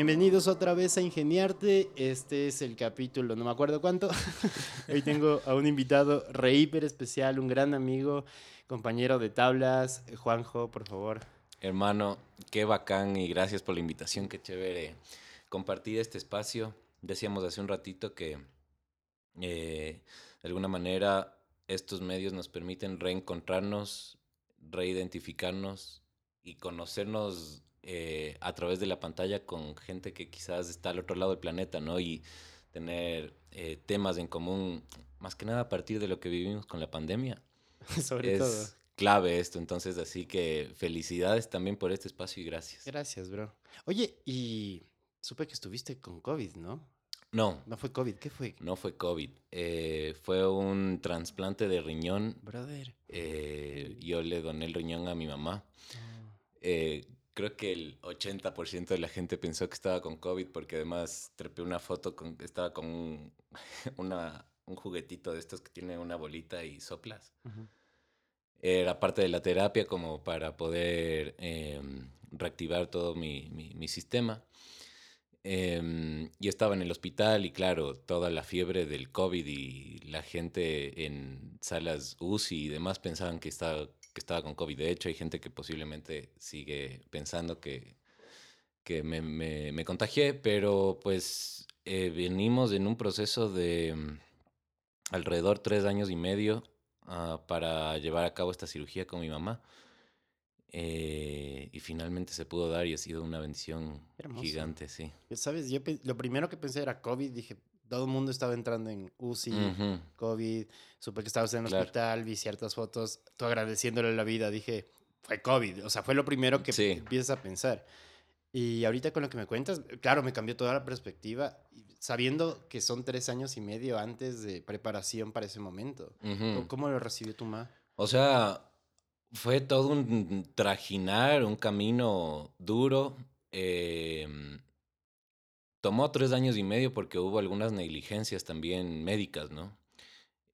bienvenidos otra vez a Ingeniarte. Este es el capítulo, no me acuerdo cuánto. Hoy tengo a un invitado re hiper especial, un gran amigo, compañero de tablas. Juanjo, por favor. Hermano, qué bacán y gracias por la invitación, qué chévere compartir este espacio. Decíamos hace un ratito que eh, de alguna manera estos medios nos permiten reencontrarnos, reidentificarnos y conocernos eh, a través de la pantalla con gente que quizás está al otro lado del planeta, ¿no? Y tener eh, temas en común, más que nada a partir de lo que vivimos con la pandemia. Sobre todo. clave esto, entonces así que felicidades también por este espacio y gracias. Gracias, bro. Oye, y supe que estuviste con COVID, ¿no? No. No fue COVID, ¿qué fue? No fue COVID. Eh, fue un trasplante de riñón. Brother. Eh, yo le doné el riñón a mi mamá. Ah. Eh, creo que el 80% de la gente pensó que estaba con COVID porque además trepé una foto con estaba con un, una, un juguetito de estos que tiene una bolita y soplas. Era parte de la terapia como para poder em, reactivar todo mi, mi- mi sistema. Em, yo estaba en el hospital y claro, toda la fiebre del COVID y la gente en salas UCI y demás pensaban que estaba, que estaba con COVID. De hecho, hay gente que posiblemente sigue pensando que, que me, me- me contagié, pero pues eh, venimos en un proceso de mm, alrededor tres años y medio ah, para llevar a cabo esta cirugía con mi mamá. Eh, y finalmente se pudo dar y ha sido una bendición hermoso. gigante, sí. ¿Sabes? Yo lo primero que pensé era COVID. Dije, todo el mundo estaba entrando en UCI, Ujú. COVID. Supe que estabas en el Claro. hospital, vi ciertas fotos. Tú agradeciéndole la vida. Dije, fue COVID. O sea, fue lo primero que Sí. empiezas a pensar. Y ahorita con lo que me cuentas, claro, me cambió toda la perspectiva. Sabiendo que son tres años y medio antes de preparación para ese momento. Ujú. ¿Cómo, cómo lo recibió tu mamá? O sea, fue todo un trajinar, un camino duro. em, tomó tres años y medio porque hubo algunas negligencias también médicas, ¿no?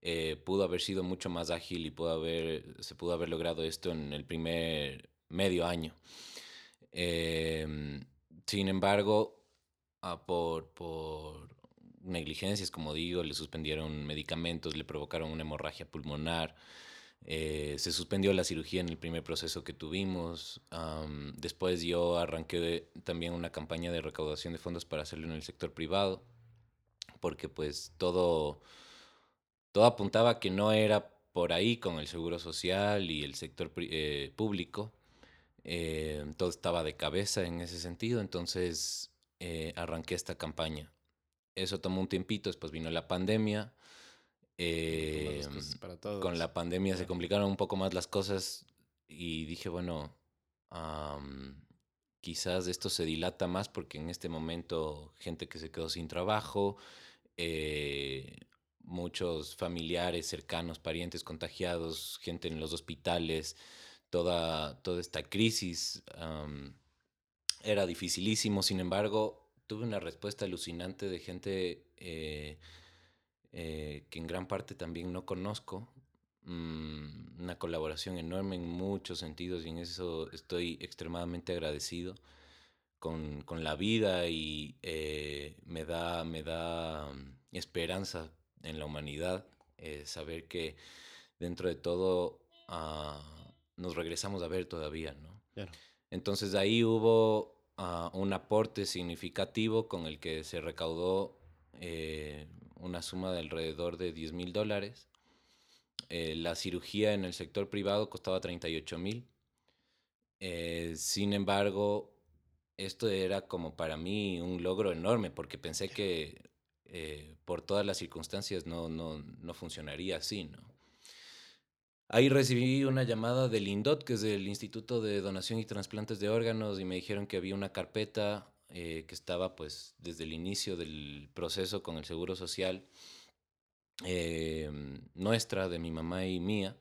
Eh, pudo haber sido mucho más ágil y pudo haber, se pudo haber logrado esto en el primer medio año. Em, sin embargo, ah, por, por negligencias, como digo, le suspendieron medicamentos, le provocaron una hemorragia pulmonar. Eh, se suspendió la cirugía en el primer proceso que tuvimos. después yo arranqué también una campaña de recaudación de fondos para hacerlo en el sector privado, porque pues todo, todo apuntaba que no era por ahí con el seguro social y el sector eh, público. Eh, todo estaba de cabeza en ese sentido, entonces arranqué esta campaña. Eso tomó un tiempito, después vino la pandemia. Em, cosas para todos. con la pandemia se complicaron un poco más las cosas y dije, bueno, am, quizás esto se dilata más porque en este momento gente que se quedó sin trabajo, eh, muchos familiares cercanos, parientes contagiados, gente en los hospitales, toda, toda esta crisis era dificilísimo, sin embargo, tuve una respuesta alucinante de gente... eh, eh, que en gran parte también no conozco. Mm, una colaboración enorme en muchos sentidos y en eso estoy extremadamente agradecido con, con la vida y eh, me da, me da mm, esperanza en la humanidad eh, saber que dentro de todo ah, nos regresamos a ver todavía, ¿no? Claro. Entonces ahí hubo ah, un aporte significativo con el que se recaudó eh, una suma de alrededor de 10 mil dólares. Eh, la cirugía en el sector privado costaba 38 mil. Eh, sin embargo, esto era como para mí un logro enorme porque pensé que eh, por todas las circunstancias no, no, no funcionaría así, ¿no? Ahí recibí una llamada del INDOT, que es el Instituto de Donación y Trasplantes de Órganos, y me dijeron que había una carpeta eh, que estaba pues desde el inicio del proceso con el Seguro Social, eh, nuestra, de mi mamá y mía,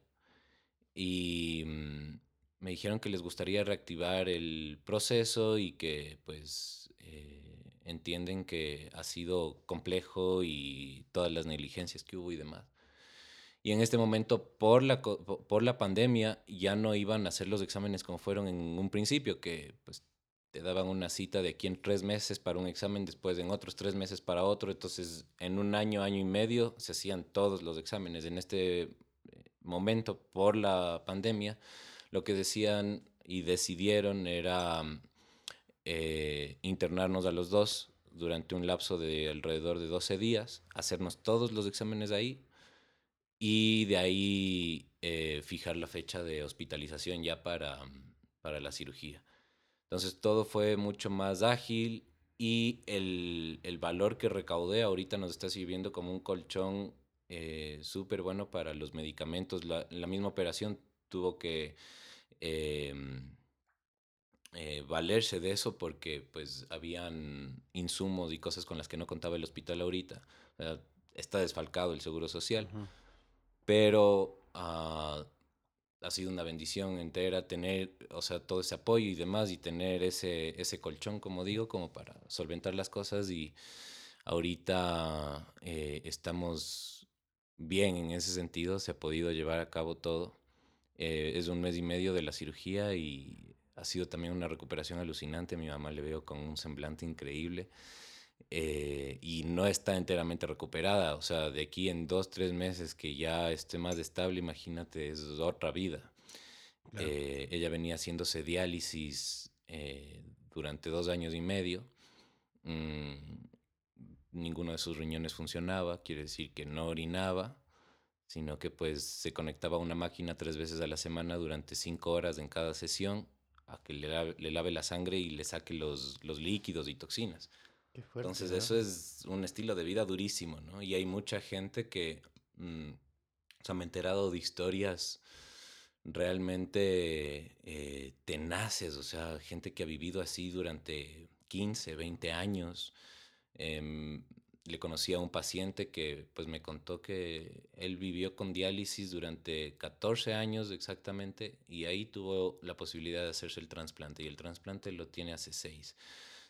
y mm, me dijeron que les gustaría reactivar el proceso y que pues eh, entienden que ha sido complejo y todas las negligencias que hubo y demás. Y en este momento, por la, por la pandemia, ya no iban a hacer los exámenes como fueron en un principio, que pues te daban una cita de aquí en tres meses para un examen, después en otros tres meses para otro, entonces en un año, año y medio se hacían todos los exámenes. En este eh, momento, por la pandemia, lo que decían y decidieron era eh, internarnos a los dos durante un lapso de alrededor de 12 días, hacernos todos los exámenes ahí y de ahí eh, fijar la fecha de hospitalización ya para, para la cirugía. Entonces todo fue mucho más ágil y el, el valor que recaudé ahorita nos está sirviendo como un colchón eh, súper bueno para los medicamentos. La, la, misma operación tuvo que em, eh, valerse de eso porque pues habían insumos y cosas con las que no contaba el hospital ahorita. está desfalcado el seguro social. Pero uh, ha sido una bendición entera tener, o sea, todo ese apoyo y demás y tener ese, ese colchón, como digo, como para solventar las cosas y ahorita eh, estamos bien en ese sentido, se ha podido llevar a cabo todo. Eh, es un mes y medio de la cirugía y ha sido también una recuperación alucinante. mi mamá le veo con un semblante increíble. Eh, y no está enteramente recuperada. O sea, de aquí en dos, tres meses que ya esté más estable, imagínate, es otra vida. Eh, ella venía haciéndose diálisis eh, durante dos años y medio. Mm, ninguno de sus riñones funcionaba, quiere decir que no orinaba, sino que pues se conectaba a una máquina tres veces a la semana durante cinco horas en cada sesión a que le lave, le lave la sangre y le saque los, los líquidos y toxinas. Entonces eso es un estilo de vida durísimo, ¿no? Y hay mucha gente que, mm, o sea, me he enterado de historias realmente eh, tenaces, o sea, gente que ha vivido así durante 15, 20 años. Em, le conocí a un paciente que pues me contó que él vivió con diálisis durante 14 años exactamente y ahí tuvo la posibilidad de hacerse el trasplante y el trasplante lo tiene hace 6.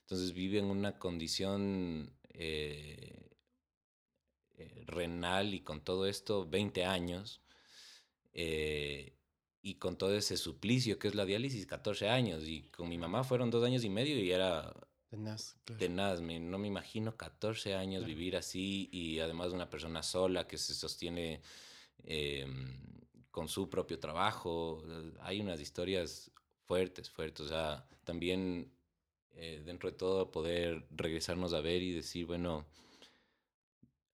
Entonces vive en una condición eh, eh, renal y con todo esto 20 años eh, y con todo ese suplicio que es la diálisis 14 años y con mi mamá fueron dos años y medio y era tenaz, tenaz no me imagino 14 años vivir así y además una persona sola que se sostiene em, con su propio trabajo hay unas historias fuertes fuertes o sea también eh, dentro de todo poder regresarnos a ver y decir, bueno,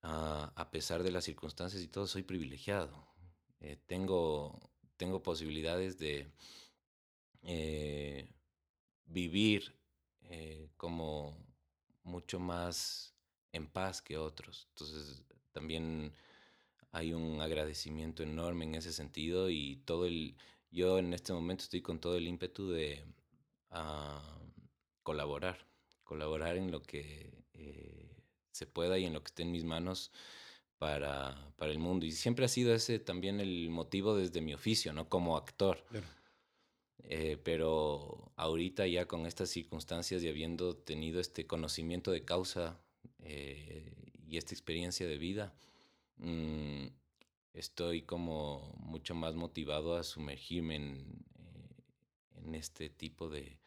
a pesar de las circunstancias y todo, soy privilegiado. Eh, tengo, tengo posibilidades de eh, vivir como mucho más en paz que otros. Entonces, también hay un agradecimiento enorme en ese sentido y todo el, yo en este momento estoy con todo el ímpetu de... Uh, colaborar, colaborar en lo que eh, se pueda y en lo que esté en mis manos para, para, el mundo. Y siempre ha sido ese también el motivo desde mi oficio, ¿no? Como actor. Eh, pero ahorita ya con estas circunstancias y habiendo tenido este conocimiento de causa eh, y esta experiencia de vida, mm, estoy como mucho más motivado a sumergirme en, en este tipo de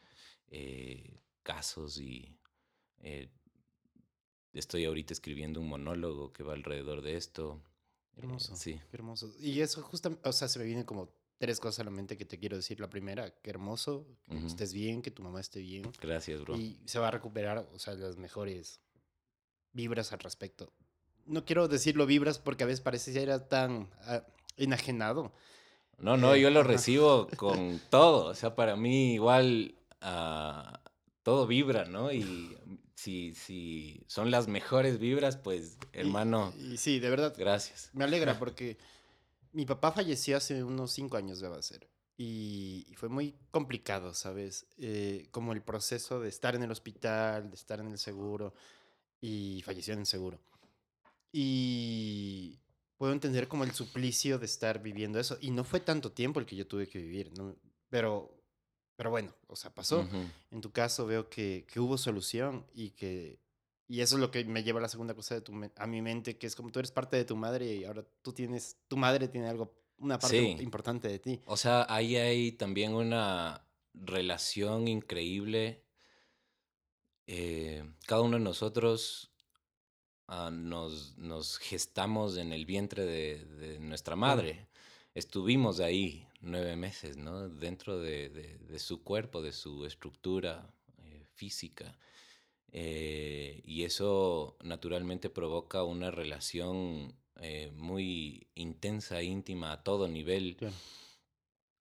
casos y eh, estoy ahorita escribiendo un monólogo que va alrededor de esto. Eh, hermoso. sí. hermoso. Y eso justamente, o sea, se me vienen como tres cosas a la mente que te quiero decir. La primera, que hermoso, que estés bien, que tu mamá esté bien. Gracias, bro. Y se va a recuperar, o sea, las mejores vibras al respecto. No quiero decirlo vibras porque a veces parece que era tan ah, enajenado. No, no, yo lo eh, recibo con todo. O sea, para mí igual... Uh, todo vibra, ¿no? Y si, si son las mejores vibras, pues, hermano. Y, sí, de verdad. Gracias. Me alegra porque mi papá falleció hace unos cinco años, debe ser. Y, fue muy complicado, ¿sabes? Eh, como el proceso de estar en el hospital, de estar en el seguro, y falleció en el seguro. Y puedo entender como el suplicio de estar viviendo eso. Y no fue tanto tiempo el que yo tuve que vivir, ¿no? Pero pero bueno, o sea, pasó. En tu caso veo que, que, hubo solución y que... Y eso es lo que me lleva a la segunda cosa de tu, a mi mente, que es como tú eres parte de tu madre y ahora tú tienes, tu madre tiene algo, una parte importante de ti. O sea, ahí hay también una relación increíble eh, cada uno de nosotros ah, nos, nos gestamos en el vientre de, de nuestra madre. Estuvimos ahí nueve meses, ¿no? Dentro de, de- de su cuerpo, de su estructura eh, física. Eh, y eso naturalmente provoca una relación eh, muy intensa, íntima, a todo nivel. Claro.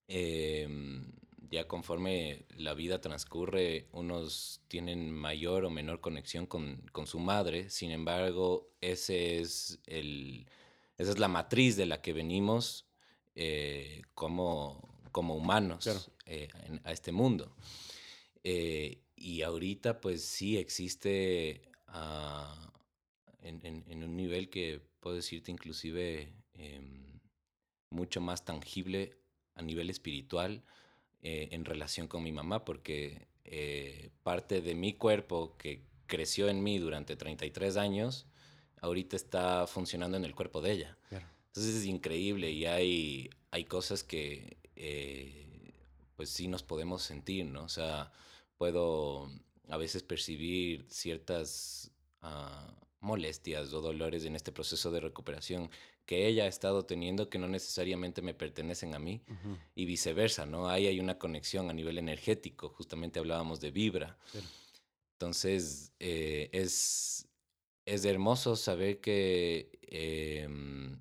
Em, ya conforme la vida transcurre, unos tienen mayor o menor conexión con, con su madre. Sin embargo, ese es el, esa es la matriz de la que venimos eh, como, como humanos Claro. eh, en- a este mundo. Eh, y ahorita pues sí existe ah, en, en- en un nivel que puedo decirte inclusive em, mucho más tangible a nivel espiritual en relación con mi mamá, porque parte de mi cuerpo que creció en mí durante 33 años, ahorita está funcionando en el cuerpo de ella. Claro. Entonces es increíble y hay, hay cosas que eh, pues sí nos podemos sentir, ¿no? O sea, puedo a veces percibir ciertas ah, molestias o dolores en este proceso de recuperación que ella ha estado teniendo que no necesariamente me pertenecen a mí Ujú, y viceversa, ¿no? Ahí hay una conexión a nivel energético, justamente hablábamos de vibra. claro. Entonces, eh, es, es hermoso saber que em,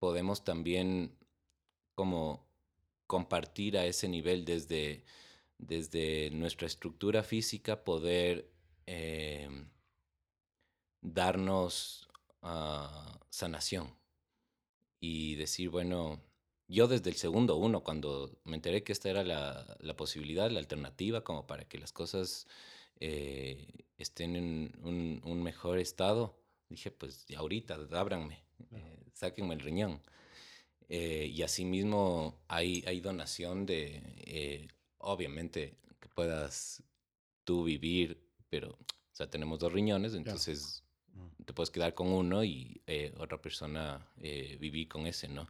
podemos también como compartir a ese nivel desde, desde nuestra estructura física, poder em, darnos ah, sanación. Y decir, bueno, yo desde el segundo uno, cuando me enteré que esta era la, la posibilidad, la alternativa, como para que las cosas eh, estén en un, un mejor estado, dije, pues ahorita, ábranme, Claro. eh, sáquenme el riñón. Eh, y asimismo hay, hay donación de, eh, obviamente, que puedas tú vivir, pero, o sea, tenemos dos riñones, entonces Mm, te puedes quedar con uno y otra persona vivir con ese, ¿no?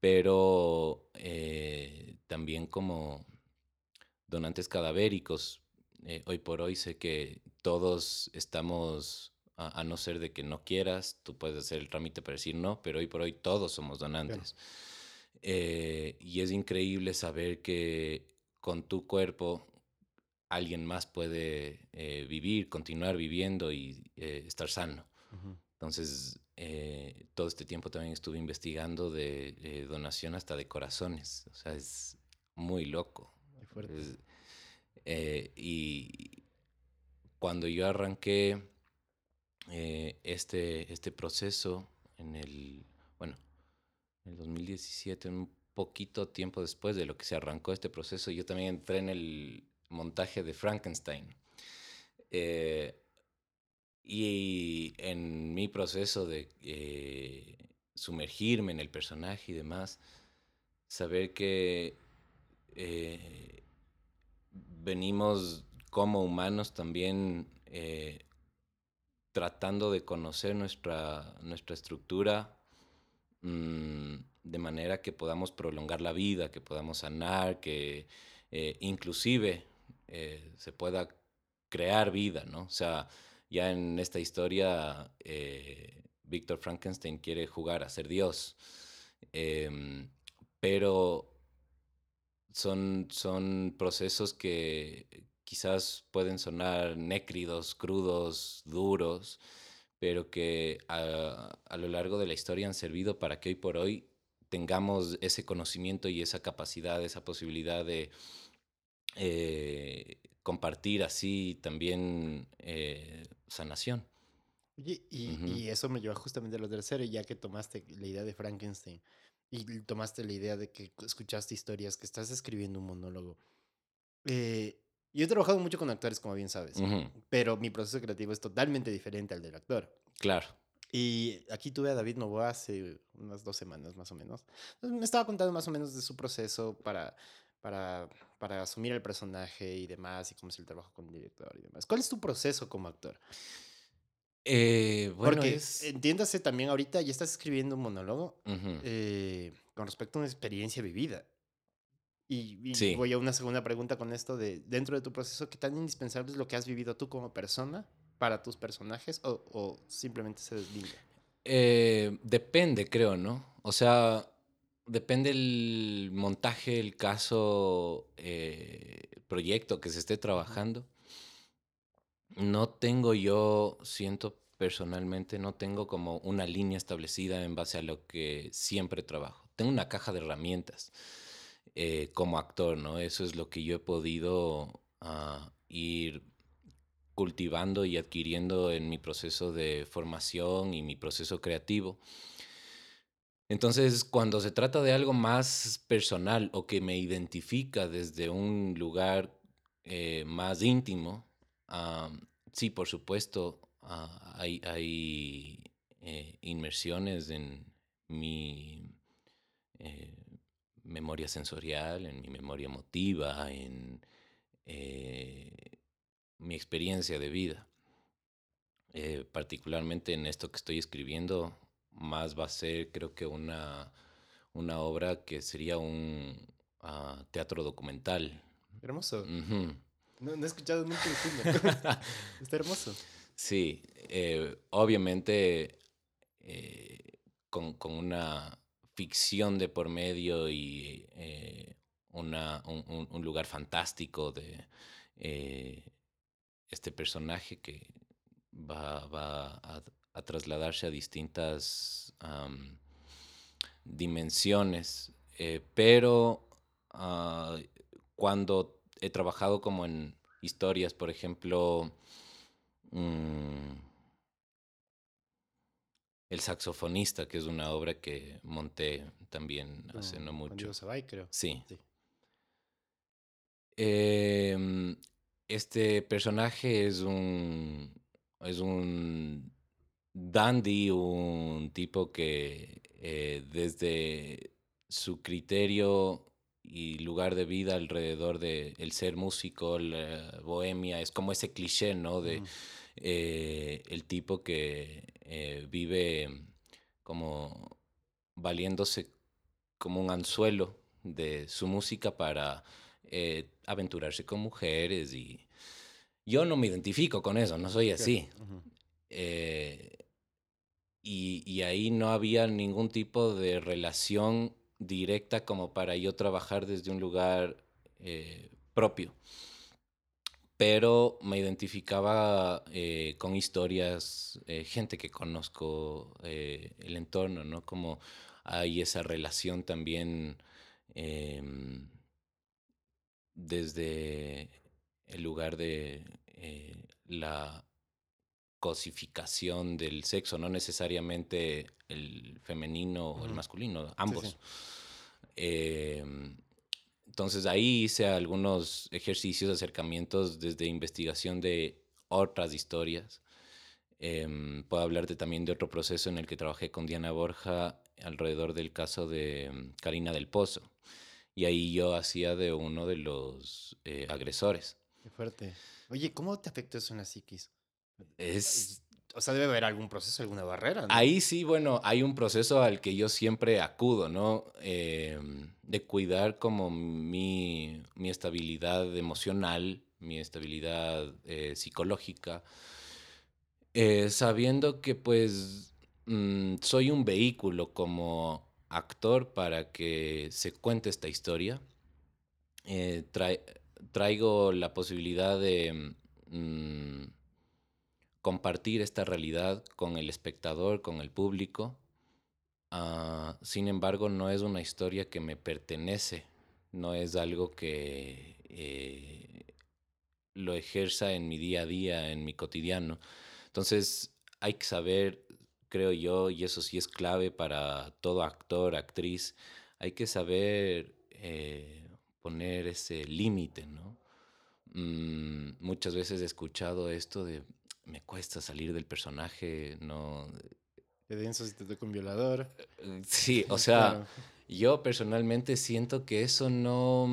Pero también como donantes cadavéricos, hoy por hoy sé que todos estamos, a, a no ser de que no quieras, tú puedes hacer el trámite para decir no, pero hoy por hoy todos somos donantes. Eh, y es increíble saber que con tu cuerpo alguien más puede eh, vivir, continuar viviendo y eh, estar sano. ujú. Entonces, eh, todo este tiempo también estuve investigando de eh, donación hasta de corazones. O sea, es muy loco. Qué fuerte. Es- eh, y cuando yo arranqué eh, este, este proceso en el, bueno, en el 2017, un poquito tiempo después de lo que se arrancó este proceso, yo también entré en el montaje de Frankenstein. Eh, y en mi proceso de eh, sumergirme en el personaje y demás, saber que venimos como humanos también tratando de conocer nuestra, nuestra estructura mm, de manera que podamos prolongar la vida, que podamos sanar, que eh, inclusive eh, se pueda crear vida, ¿no? O sea, ya en esta historia, eh, Víctor Frankenstein quiere jugar a ser Dios, em, pero son, son procesos que quizás pueden sonar nécridos, crudos, duros, pero que a, a lo largo de la historia han servido para que hoy por hoy tengamos ese conocimiento y esa capacidad, esa posibilidad de eh, compartir así también eh, sanación. Y, y eso me lleva justamente a lo tercero, ya que tomaste la idea de Frankenstein y tomaste la idea de que escuchaste historias, que estás escribiendo un monólogo. Eh, yo he trabajado mucho con actores, como bien sabes, pero mi proceso creativo es totalmente diferente al del actor. Claro. Y aquí tuve a David Novoa hace unas dos semanas más o menos. Entonces, me estaba contando más o menos de su proceso para, para, para asumir el personaje y demás, y cómo es el trabajo con el director y demás. ¿Cuál es tu proceso como actor? Eh, bueno, Porque es... entiéndase también ahorita, ya estás escribiendo un monólogo eh, con respecto a una experiencia vivida. Y, voy a una segunda pregunta con esto de, dentro de tu proceso, ¿qué tan indispensable es lo que has vivido tú como persona para tus personajes o, simplemente se deslinda? Eh, depende, creo, ¿no? O sea, depende el montaje, el caso, eh, el proyecto que se esté trabajando. No tengo yo, siento personalmente, no tengo como una línea establecida en base a lo que siempre trabajo. Tengo una caja de herramientas eh, como actor, ¿no? Eso es lo que yo he podido ah, ir cultivando y adquiriendo en mi proceso de formación y mi proceso creativo. Entonces, cuando se trata de algo más personal o que me identifica desde un lugar eh, más íntimo, sí, por supuesto, ah, hay, eh, inmersiones en mi memoria sensorial, en mi memoria emotiva, en mi experiencia de vida. particularmente en esto que estoy escribiendo, más va a ser, creo que una, una obra que sería un ah, teatro documental. Hermoso. no, he escuchado nunca el film. Está hermoso. Sí, eh, obviamente eh, con, una ficción de por medio y eh, una, un, lugar fantástico de este personaje que va, a trasladarse a distintas dimensiones, eh, pero ah, cuando he trabajado como en historias, por ejemplo, mm, El saxofonista, que es una obra que monté también hace no mucho. creo. Sí. Em, este personaje es un, es un Dandy, un tipo que eh, desde su criterio y lugar de vida alrededor de el ser músico, la bohemia, es como ese cliché, ¿no? De eh, el tipo que eh, vive como valiéndose como un anzuelo de su música para aventurarse con mujeres y yo no me identifico con eso, no soy así. Y, ahí no había ningún tipo de relación directa como para yo trabajar desde un lugar eh, propio. Pero me identificaba eh, con historias, eh, gente que conozco, el entorno, ¿no? Como hay esa relación también em, desde el lugar de la cosificación del sexo, no necesariamente el femenino o el masculino, ambos. Em, entonces ahí hice algunos ejercicios, acercamientos desde investigación de otras historias. Em, puedo hablarte también de otro proceso en el que trabajé con Diana Borja alrededor del caso de em, Karina del Pozo. Y ahí yo hacía de uno de los eh, agresores. Qué fuerte. Oye, ¿cómo te afectó eso en la psiquis? Es... O sea, debe haber algún proceso, alguna barrera. Ahí sí, bueno, hay un proceso al que yo siempre acudo, ¿no? Em, de cuidar como mi, mi, estabilidad emocional, mi estabilidad eh, psicológica, eh, sabiendo que pues mm, soy un vehículo como actor para que se cuente esta historia. Eh, traigo la posibilidad de... Mm, compartir esta realidad con el espectador, con el público. Ah, sin embargo, no es una historia que me pertenece, no es algo que eh, lo ejerza en mi día a día, en mi cotidiano. Entonces, hay que saber, creo yo, y eso sí es clave para todo actor, actriz, hay que saber eh, poner ese límite, ¿no? Mm, muchas veces he escuchado esto de me cuesta salir del personaje, no... Qué denso si te toca un violador. Eh, sí, o sea, yo personalmente siento que eso no...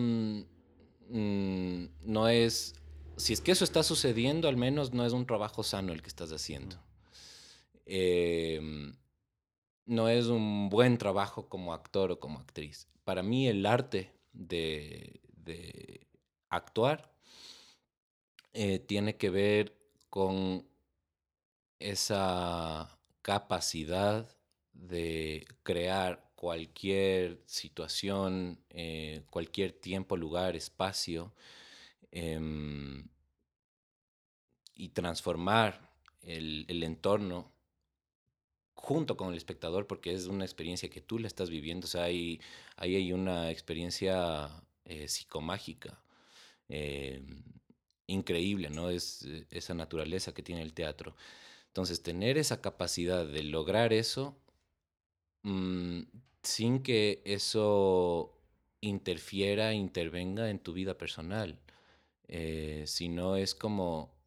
Mm, no es... Si es que eso está sucediendo, al menos no es un trabajo sano el que estás haciendo. Em, no es un buen trabajo como actor o como actriz. Para mí el arte de, actuar eh, tiene que ver con esa capacidad de crear cualquier situación, eh, cualquier tiempo, lugar, espacio, em, y transformar el, entorno junto con el espectador, porque es una experiencia que tú le estás viviendo. O sea, ahí, hay una experiencia eh, psicomágica em, increíble, ¿no? Es eh, esa naturaleza que tiene el teatro. Entonces, tener esa capacidad de lograr eso mm, sin que eso interfiera, intervenga en tu vida personal, eh, sino es como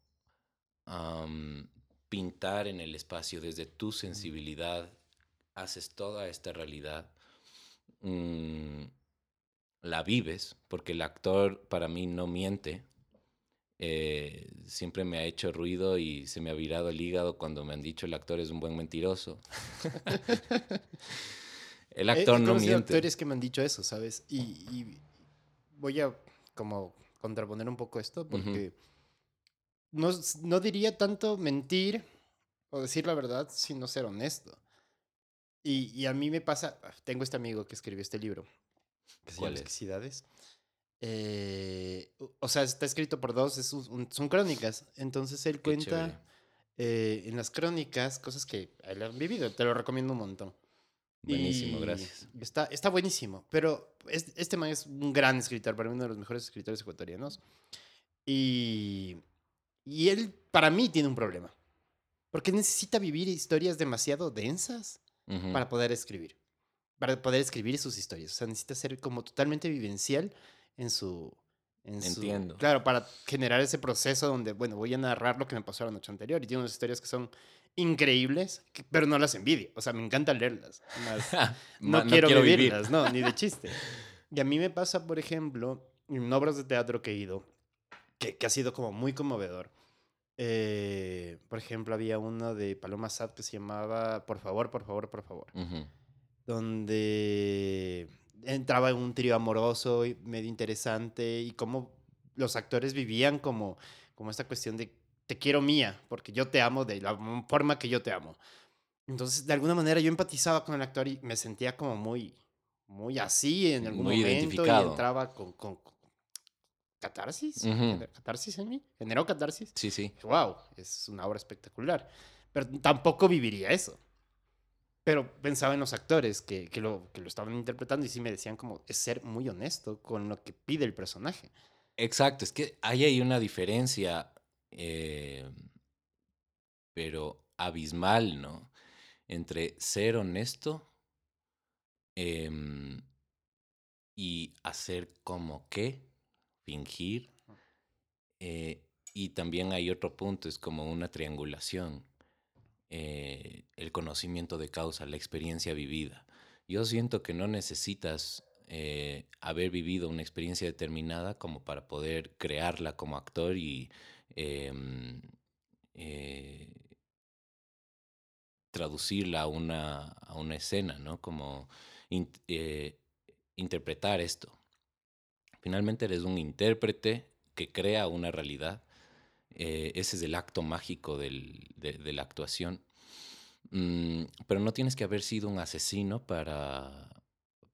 pintar en el espacio desde tu sensibilidad, haces toda esta realidad, mm, la vives, porque el actor para mí no miente, eh, siempre me ha hecho ruido y se me ha virado el hígado cuando me han dicho el actor es un buen mentiroso. el actor no miente. actores que me han dicho eso, ¿sabes? Y, voy a como contraponer un poco esto porque no, no diría tanto mentir o decir la verdad, sino ser honesto. Y, y, a mí me pasa, tengo este amigo que escribió este libro, que se llama Exquisidades. Eh, o sea, está escrito por dos, son crónicas. Entonces él cuenta eh, en las crónicas cosas que él ha vivido. Te lo recomiendo un montón. Buenísimo, gracias. Está, está buenísimo. Pero este man es un gran escritor, para mí uno de los mejores escritores ecuatorianos. Y, y él, para mí, tiene un problema. Porque necesita vivir historias demasiado densas para poder escribir. Para poder escribir sus historias. O sea, necesita ser como totalmente vivencial en su... Entiendo. claro, para generar ese proceso donde, bueno, voy a narrar lo que me pasó la noche anterior y tiene unas historias que son increíbles, pero no las envidio. O sea, me encanta leerlas. no, quiero, vivirlas, no, ni de chiste. Y a mí me pasa, por ejemplo, en obras de teatro que he ido, que, que ha sido como muy conmovedor. Eh, por ejemplo, había uno de Paloma Sad que se llamaba Por favor, por favor, por favor. Donde entraba en un trío amoroso y medio interesante y cómo los actores vivían como, como esta cuestión de te quiero mía, porque yo te amo de la forma que yo te amo. Entonces, de alguna manera yo empatizaba con el actor y me sentía como muy, muy así en algún momento y entraba con, con, catarsis, catarsis en mí, generó catarsis. Sí, sí. Wow, es una obra espectacular. Pero tampoco viviría eso. Pero pensaba en los actores que, que, lo, que lo estaban interpretando y sí me decían como es ser muy honesto con lo que pide el personaje. Exacto, es que ahí hay una diferencia, eh, pero abismal, ¿no? Entre ser honesto em, y hacer como que, fingir. Eh, y también hay otro punto, es como una triangulación eh, el conocimiento de causa, la experiencia vivida. Yo siento que no necesitas eh, haber vivido una experiencia determinada como para poder crearla como actor y em, eh, traducirla a una, a una escena, ¿no? Como interpretar esto. Finalmente eres un intérprete que crea una realidad eh, ese es el acto mágico del, de, la actuación. Mm, pero no tienes que haber sido un asesino para,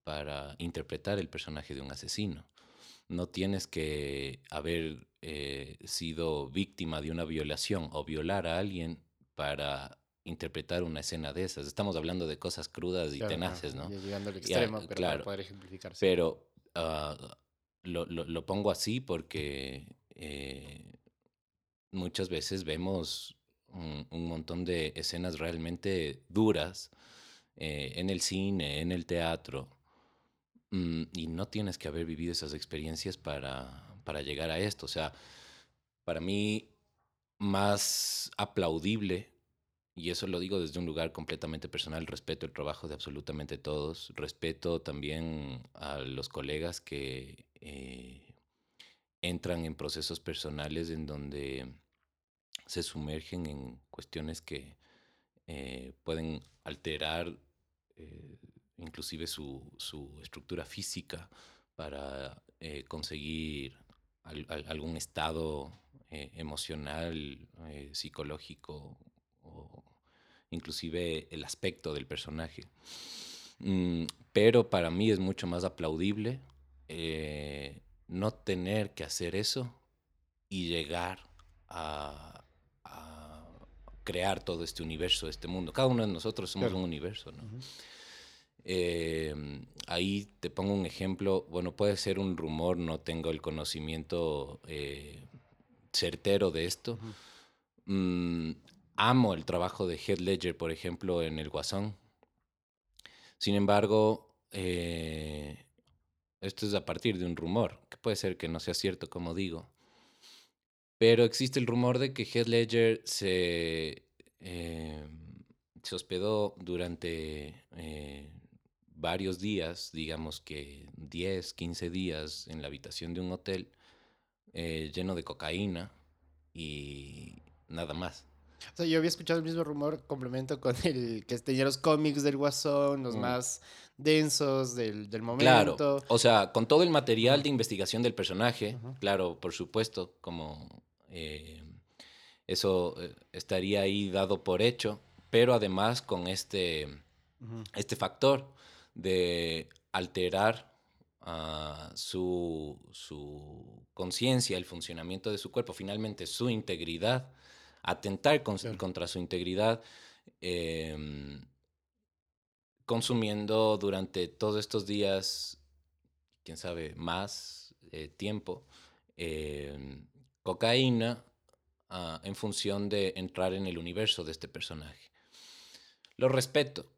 para interpretar el personaje de un asesino. No tienes que haber eh, sido víctima de una violación o violar a alguien para interpretar una escena de esas. Estamos hablando de cosas crudas y tenaces, ¿no? llegando al extremo, pero para poder ejemplificarse. Pero ah, lo, lo, pongo así porque eh, muchas veces vemos un, montón de escenas realmente duras eh, en el cine, en el teatro, mm, y no tienes que haber vivido esas experiencias para, para llegar a esto. O sea, para mí, más aplaudible, y eso lo digo desde un lugar completamente personal, respeto el trabajo de absolutamente todos, respeto también a los colegas que... Eh, entran en procesos personales en donde se sumergen en cuestiones que eh, pueden alterar eh, inclusive su, estructura física para eh, conseguir algún estado eh, emocional, psicológico o inclusive el aspecto del personaje. Mm, pero para mí es mucho más aplaudible no tener que hacer eso y llegar a, crear todo este universo, este mundo. Cada uno de nosotros somos un universo, ¿no? Em, ahí te pongo un ejemplo, bueno, puede ser un rumor, no tengo el conocimiento eh, certero de esto. Mm, amo el trabajo de Heath Ledger, por ejemplo, en El Guasón. Sin embargo, eh, esto es a partir de un rumor, que puede ser que no sea cierto, como digo. Pero existe el rumor de que Heath Ledger se, eh, se hospedó durante eh, varios días, digamos que 10, 15 días en la habitación de un hotel eh, lleno de cocaína y nada más. O sea, yo había escuchado el mismo rumor, complemento con el que tenía los cómics del Guasón, los mm. más densos del, del, momento. Claro, o sea, con todo el material de investigación del personaje, claro, por supuesto, como eh, eso eh, estaría ahí dado por hecho, pero además con este, este factor de alterar ah, su, su conciencia, el funcionamiento de su cuerpo, finalmente su integridad, atentar contra su integridad, em, consumiendo durante todos estos días, quién sabe, más eh, tiempo, em, cocaína ah, en función de entrar en el universo de este personaje. Lo respeto,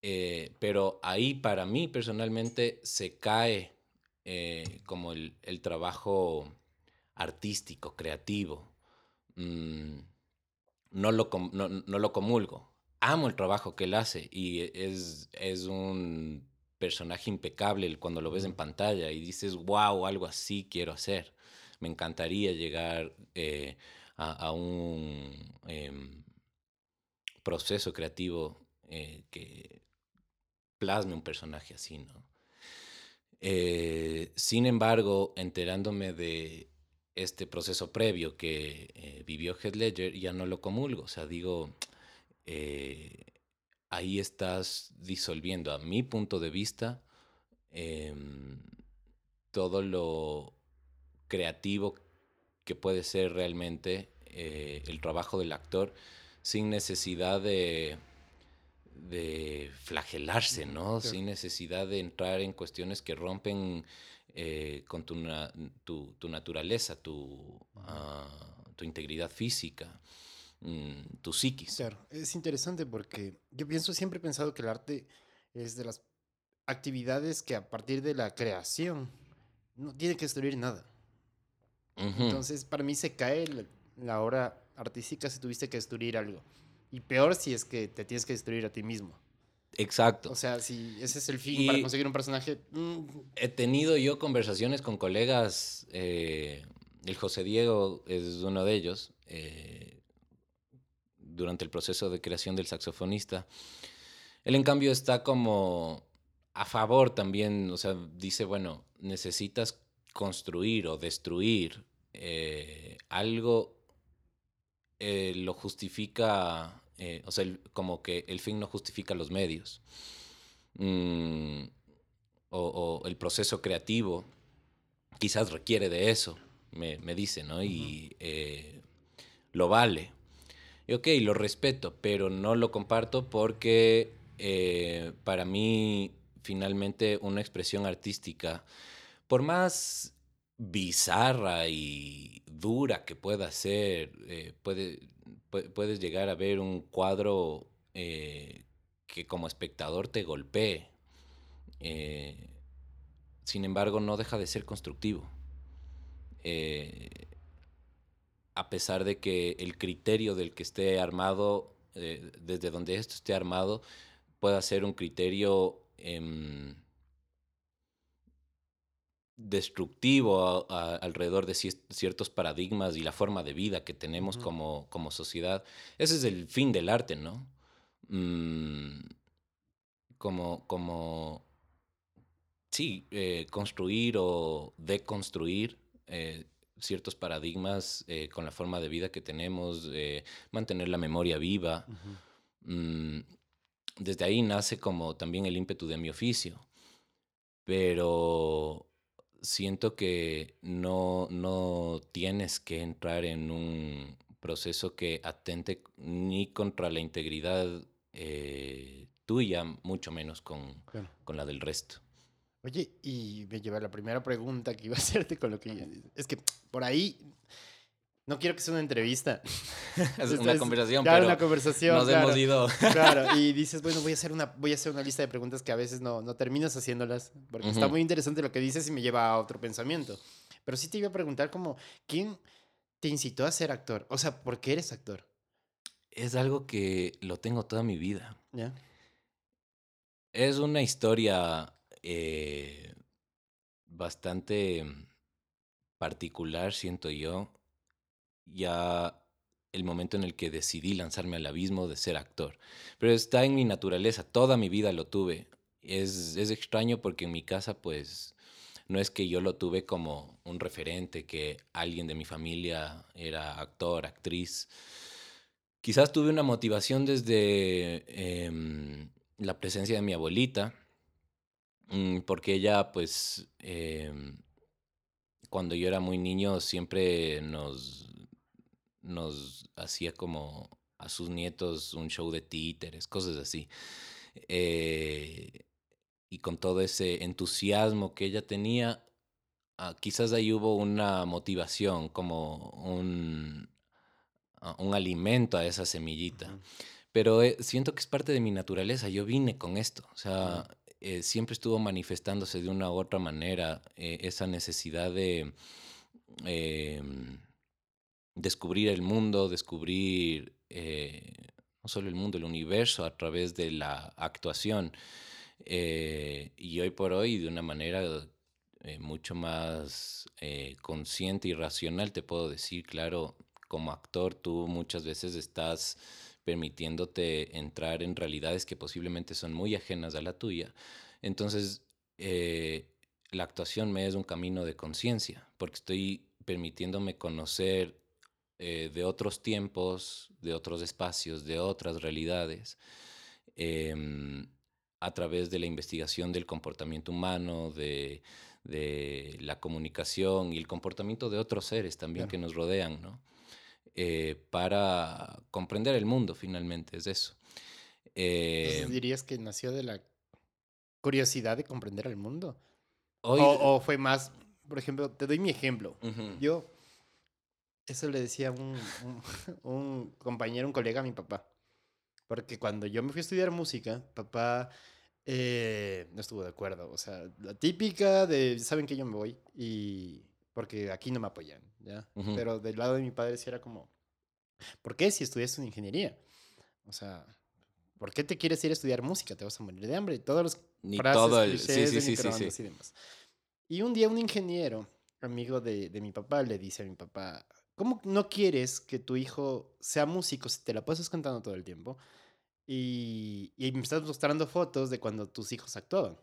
eh, pero ahí para mí personalmente se cae eh, como el, trabajo artístico, creativo. Mm, no, lo, no, lo comulgo. Amo el trabajo que él hace y es, es un personaje impecable cuando lo ves en pantalla y dices, wow, algo así quiero hacer me encantaría llegar eh, a, un em, proceso creativo eh, que plasme un personaje así, ¿no? Eh, sin embargo, enterándome de este proceso previo que vivió Heath Ledger, ya no lo comulgo. O sea, digo, ahí estás disolviendo, a mi punto de vista, em, todo lo creativo que puede ser realmente eh, el trabajo del actor sin necesidad de, de flagelarse, ¿no? Sin necesidad de entrar en cuestiones que rompen eh, con tu, tu, naturaleza, tu, ah, tu, integridad física, mm, tu psiquis. Claro, es interesante porque yo pienso, siempre he pensado que el arte es de las actividades que a partir de la creación no tiene que destruir nada. Entonces, para mí se cae la, obra artística si tuviste que destruir algo. Y peor si es que te tienes que destruir a ti mismo. Exacto. O sea, si ese es el fin para conseguir un personaje. Mm. He tenido yo conversaciones con colegas. Eh, el José Diego es uno de ellos. Eh, durante el proceso de creación del saxofonista. Él, en cambio, está como a favor también. O sea, dice: bueno, necesitas construir o destruir eh, algo eh, lo justifica, eh, o sea, como que el fin no justifica los medios. Mm, o, el proceso creativo quizás requiere de eso, me, dice, ¿no? Y lo vale. Y ok, lo respeto, pero no lo comparto porque para mí finalmente una expresión artística por más bizarra y dura que pueda ser, eh, puede, puedes llegar a ver un cuadro eh, que como espectador te golpee. Eh, sin embargo, no deja de ser constructivo. A pesar de que el criterio del que esté armado, desde donde esto esté armado, pueda ser un criterio em, destructivo alrededor de ciertos paradigmas y la forma de vida que tenemos como, como sociedad. Ese es el fin del arte, ¿no? Mm, como, como sí, eh, construir o deconstruir eh, ciertos paradigmas eh, con la forma de vida que tenemos, mantener la memoria viva. Mm, desde ahí nace como también el ímpetu de mi oficio. Pero siento que no, no tienes que entrar en un proceso que atente ni contra la integridad tuya, mucho menos con, con la del resto. Oye, y me lleva la primera pregunta que iba a hacerte con lo que... Es que por ahí... No quiero que sea una entrevista. es una conversación, claro, pero una conversación, nos hemos ido. claro, y dices, bueno, voy a hacer una, voy a hacer una lista de preguntas que a veces no, no terminas haciéndolas, porque está muy interesante lo que dices y me lleva a otro pensamiento. Pero sí te iba a preguntar como, ¿quién te incitó a ser actor? O sea, ¿por qué eres actor? Es algo que lo tengo toda mi vida. ¿Ya? Es una historia eh, bastante particular, siento yo, ya el momento en el que decidí lanzarme al abismo de ser actor. Pero está en mi naturaleza, toda mi vida lo tuve. Es, es extraño porque en mi casa, pues, no es que yo lo tuve como un referente, que alguien de mi familia era actor, actriz. Quizás tuve una motivación desde em, la presencia de mi abuelita, Mm, porque ella, pues, em, cuando yo era muy niño, siempre nos, nos hacía como a sus nietos un show de títeres, cosas así. Eh, y con todo ese entusiasmo que ella tenía, ah, quizás ahí hubo una motivación, como un, ah, un alimento a esa semillita. Pero eh, siento que es parte de mi naturaleza, yo vine con esto, o sea, eh, siempre estuvo manifestándose de una u otra manera eh, esa necesidad de em, descubrir el mundo, descubrir eh, no solo el mundo, el universo a través de la actuación. y hoy por hoy, de una manera mucho más consciente y racional, te puedo decir, claro, como actor tú muchas veces estás permitiéndote entrar en realidades que posiblemente son muy ajenas a la tuya. Entonces, eh, la actuación me es un camino de conciencia, porque estoy permitiéndome conocer eh, de otros tiempos, de otros espacios, de otras realidades, em, a través de la investigación del comportamiento humano, de, la comunicación y el comportamiento de otros seres también que nos rodean, ¿no? Eh, para comprender el mundo finalmente, es eso. Eh, ¿Dirías que nació de la curiosidad de comprender el mundo? o, fue más, por ejemplo, te doy mi ejemplo. Yo, eso le decía un, un, compañero, un colega a mi papá. Porque cuando yo me fui a estudiar música, papá eh, no estuvo de acuerdo. O sea, la típica de, saben que yo me voy y porque aquí no me apoyan, ¿ya? Pero del lado de mi padre sí era como, ¿por qué si estudias una ingeniería? O sea, ¿por qué te quieres ir a estudiar música? Te vas a morir de hambre. Y todos los Ni todo el... sí, sí, sí, sí, Y, demás. y un día un ingeniero, amigo de, de mi papá, le dice a mi papá, ¿cómo no quieres que tu hijo sea músico si te la pasas cantando todo el tiempo? Y, y me estás mostrando fotos de cuando tus hijos actuaban.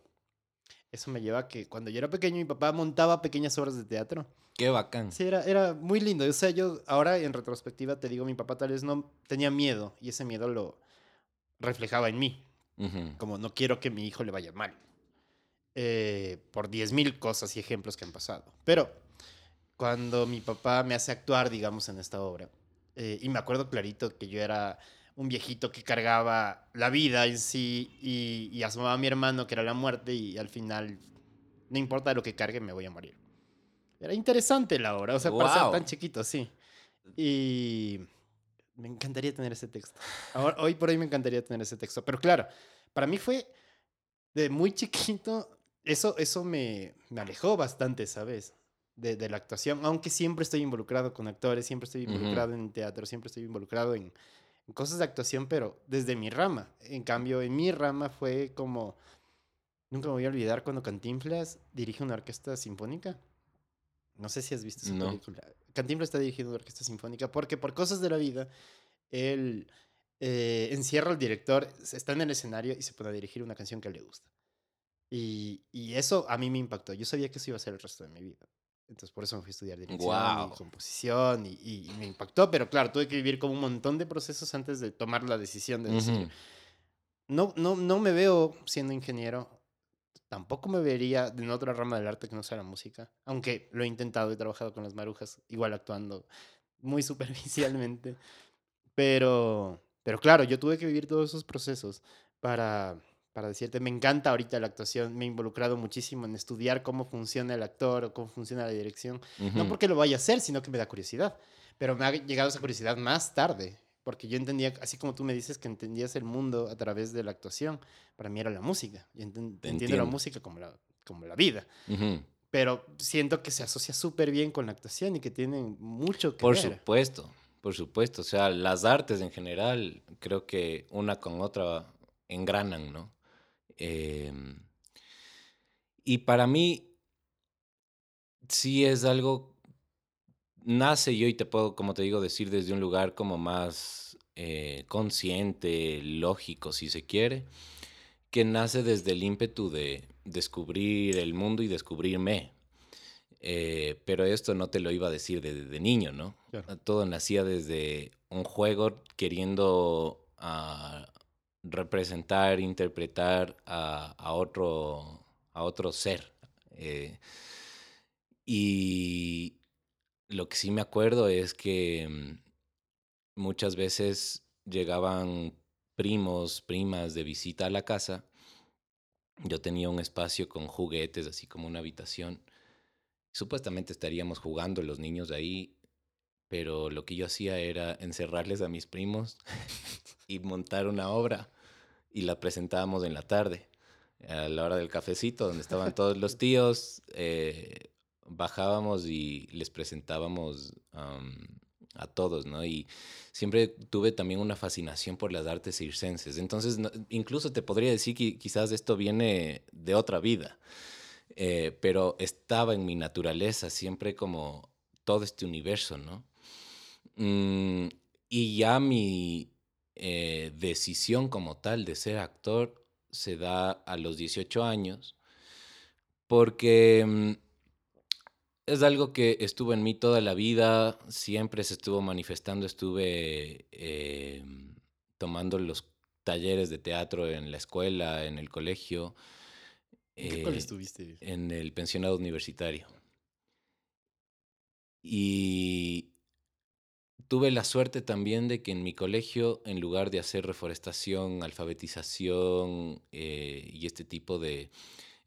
Eso me lleva a que cuando yo era pequeño mi papá montaba pequeñas obras de teatro. Qué bacán. Sí, era, era muy lindo. O sea, yo ahora en retrospectiva te digo, mi papá tal vez no tenía miedo y ese miedo lo reflejaba en mí. Como no quiero que mi hijo le vaya mal. Eh, por 10.000 cosas y ejemplos que han pasado. Pero cuando mi papá me hace actuar, digamos, en esta obra, eh, y me acuerdo clarito que yo era un viejito que cargaba la vida en sí y, y asomaba a mi hermano que era la muerte y al final, no importa lo que cargue, me voy a morir. Era interesante la obra, o sea, para ser tan chiquito, sí. Y me encantaría tener ese texto. Ahora, hoy por hoy me encantaría tener ese texto. Pero claro, para mí fue de muy chiquito, eso, eso me, me alejó bastante, ¿sabes? De, de, la actuación, aunque siempre estoy involucrado con actores, siempre estoy involucrado en teatro, siempre estoy involucrado en, cosas de actuación, pero desde mi rama. En cambio, en mi rama fue como... Nunca me voy a olvidar cuando Cantinflas dirige una orquesta sinfónica. No sé si has visto esa película. Cantinflas está dirigiendo una orquesta sinfónica porque por cosas de la vida, él eh, encierra al director, está en el escenario y se pone a dirigir una canción que le gusta. Y, y eso a mí me impactó. Yo sabía que eso iba a ser el resto de mi vida. Entonces por eso me fui a estudiar dirección Guau. y composición y, y- y me impactó, pero claro, tuve que vivir como un montón de procesos antes de tomar la decisión de decir, Ujú. no, no, no me veo siendo ingeniero, tampoco me vería en otra rama del arte que no sea la música, aunque lo he intentado, he trabajado con las marujas, igual actuando muy superficialmente, pero, pero claro, yo tuve que vivir todos esos procesos para, para decirte, me encanta ahorita la actuación, me he involucrado muchísimo en estudiar cómo funciona el actor o cómo funciona la dirección, no porque lo vaya a hacer, sino que me da curiosidad, pero me ha llegado esa curiosidad más tarde, porque yo entendía, así como tú me dices que entendías el mundo a través de la actuación, para mí era la música, y enten- Te entiendo la música como la, como la vida, pero siento que se asocia súper bien con la actuación y que tienen mucho que Por ver. supuesto, por supuesto. O sea, las artes en general, creo que una con otra engranan, ¿no? Em, y para mí, sí es algo, nace yo y te puedo, como te digo, decir desde un lugar como más eh, consciente, lógico, si se quiere, que nace desde el ímpetu de descubrir el mundo y descubrirme. Eh, pero esto no te lo iba a decir desde de niño, ¿no? Claro. Todo nacía desde un juego queriendo ah, representar, interpretar a, otro, a otro ser. Eh, y lo que sí me acuerdo es que mm, muchas veces llegaban primos, primas de visita a la casa. Yo tenía un espacio con juguetes, así como una habitación. Supuestamente estaríamos jugando los niños ahí, pero lo que yo hacía era encerrarles a mis primos y montar una obra y la presentábamos en la tarde, a la hora del cafecito, donde estaban todos los tíos. eh, bajábamos y les presentábamos am, a todos, ¿no? Y siempre tuve también una fascinación por las artes circenses. Entonces, no- incluso te podría decir que quizás esto viene de otra vida, eh, pero estaba en mi naturaleza siempre como todo este universo, ¿no? Mm, y ya mi eh, decisión como tal de ser actor se da a los 18 años, porque mm, es algo que estuvo en mí toda la vida, siempre se estuvo manifestando, estuve eh, tomando los talleres de teatro en la escuela, en el colegio, ¿En qué eh, estuviste? en el pensionado universitario. Y tuve la suerte también de que en mi colegio, en lugar de hacer reforestación, alfabetización eh, y este tipo de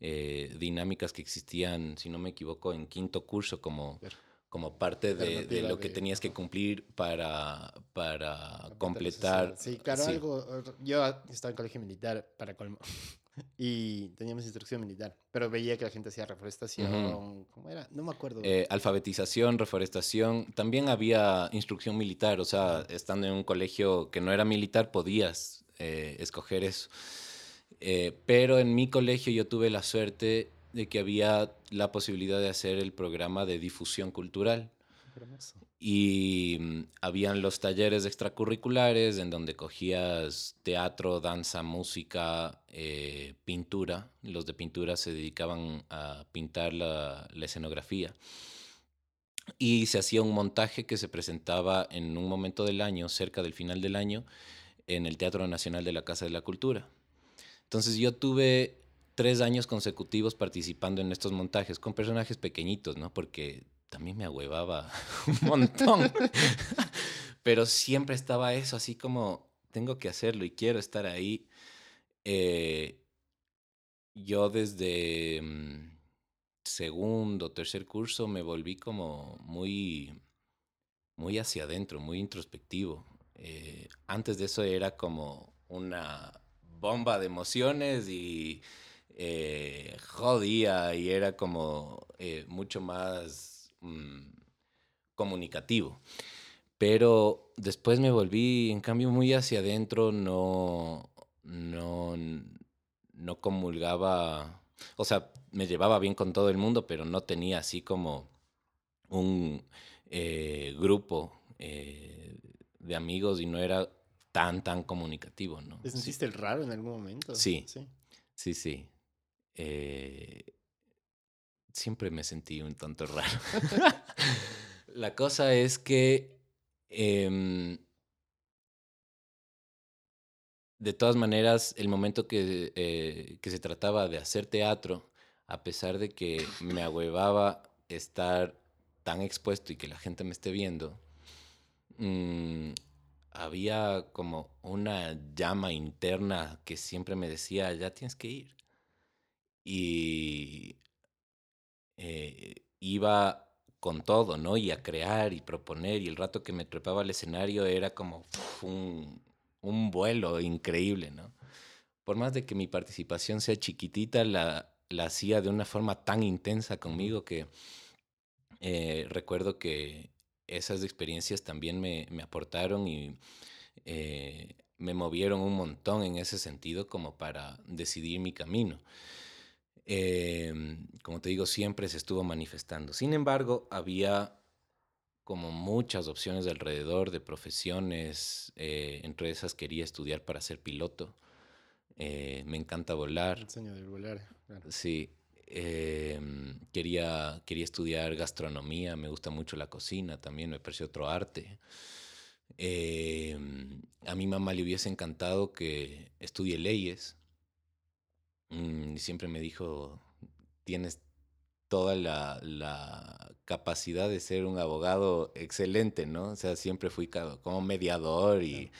eh, dinámicas que existían, si no me equivoco, en quinto curso como, como parte de, lo que tenías que cumplir para, para completar. Sí, claro, sí. algo. Yo estaba en colegio militar para colmo. Y teníamos instrucción militar, pero veía que la gente hacía reforestación. ¿Cómo era? No me acuerdo. Eh, alfabetización, reforestación, también había instrucción militar, o sea, estando en un colegio que no era militar podías eh, escoger eso. Eh, pero en mi colegio yo tuve la suerte de que había la posibilidad de hacer el programa de difusión cultural hermoso. y mm, habían los talleres extracurriculares en donde cogías teatro, danza, música, eh, pintura. Los de pintura se dedicaban a pintar la, la escenografía. Y se hacía un montaje que se presentaba en un momento del año, cerca del final del año, en el Teatro Nacional de la Casa de la Cultura. Entonces yo tuve tres años consecutivos participando en estos montajes con personajes pequeñitos, ¿no? Porque también me ahuevaba un montón. Pero siempre estaba eso, así como tengo que hacerlo y quiero estar ahí. Eh, yo desde mm, segundo, tercer curso me volví como muy, muy hacia adentro, muy introspectivo. Eh, antes de eso era como una bomba de emociones y eh, jodía y era como mucho más mm, comunicativo. Pero después me volví, en cambio, muy hacia adentro, no, no, no comulgaba, o sea, me llevaba bien con todo el mundo, pero no tenía así como un eh, grupo eh, de amigos y no era tan, tan comunicativo, ¿no? ¿Te Sí. sentiste el raro en algún momento? Sí. Sí. Sí, sí. eh, siempre me sentí un tanto raro. La cosa es que em, de todas maneras, el momento que, eh, que se trataba de hacer teatro, a pesar de que me ahuevaba estar tan expuesto y que la gente me esté viendo, mm, había como una llama interna que siempre me decía, ya tienes que ir. Y eh, iba con todo, ¿no? Y a crear y proponer, y el rato que me trepaba al escenario era como un, un vuelo increíble, ¿no? Por más de que mi participación sea chiquitita, la, la hacía de una forma tan intensa conmigo que eh, recuerdo que esas experiencias también me, me aportaron y eh, me movieron un montón en ese sentido como para decidir mi camino. Em, como te digo, siempre se estuvo manifestando. Sin embargo, había como muchas opciones alrededor de profesiones. Eh, entre esas quería estudiar para ser piloto. Eh, me encanta volar. El sueño de volar. claro. Sí. em, quería, quería estudiar gastronomía. Me gusta mucho la cocina también. Me pareció otro arte. Em, a mi mamá le hubiese encantado que estudie leyes. Mm, siempre me dijo, tienes toda la, la capacidad de ser un abogado excelente, ¿no? O sea, siempre fui como mediador y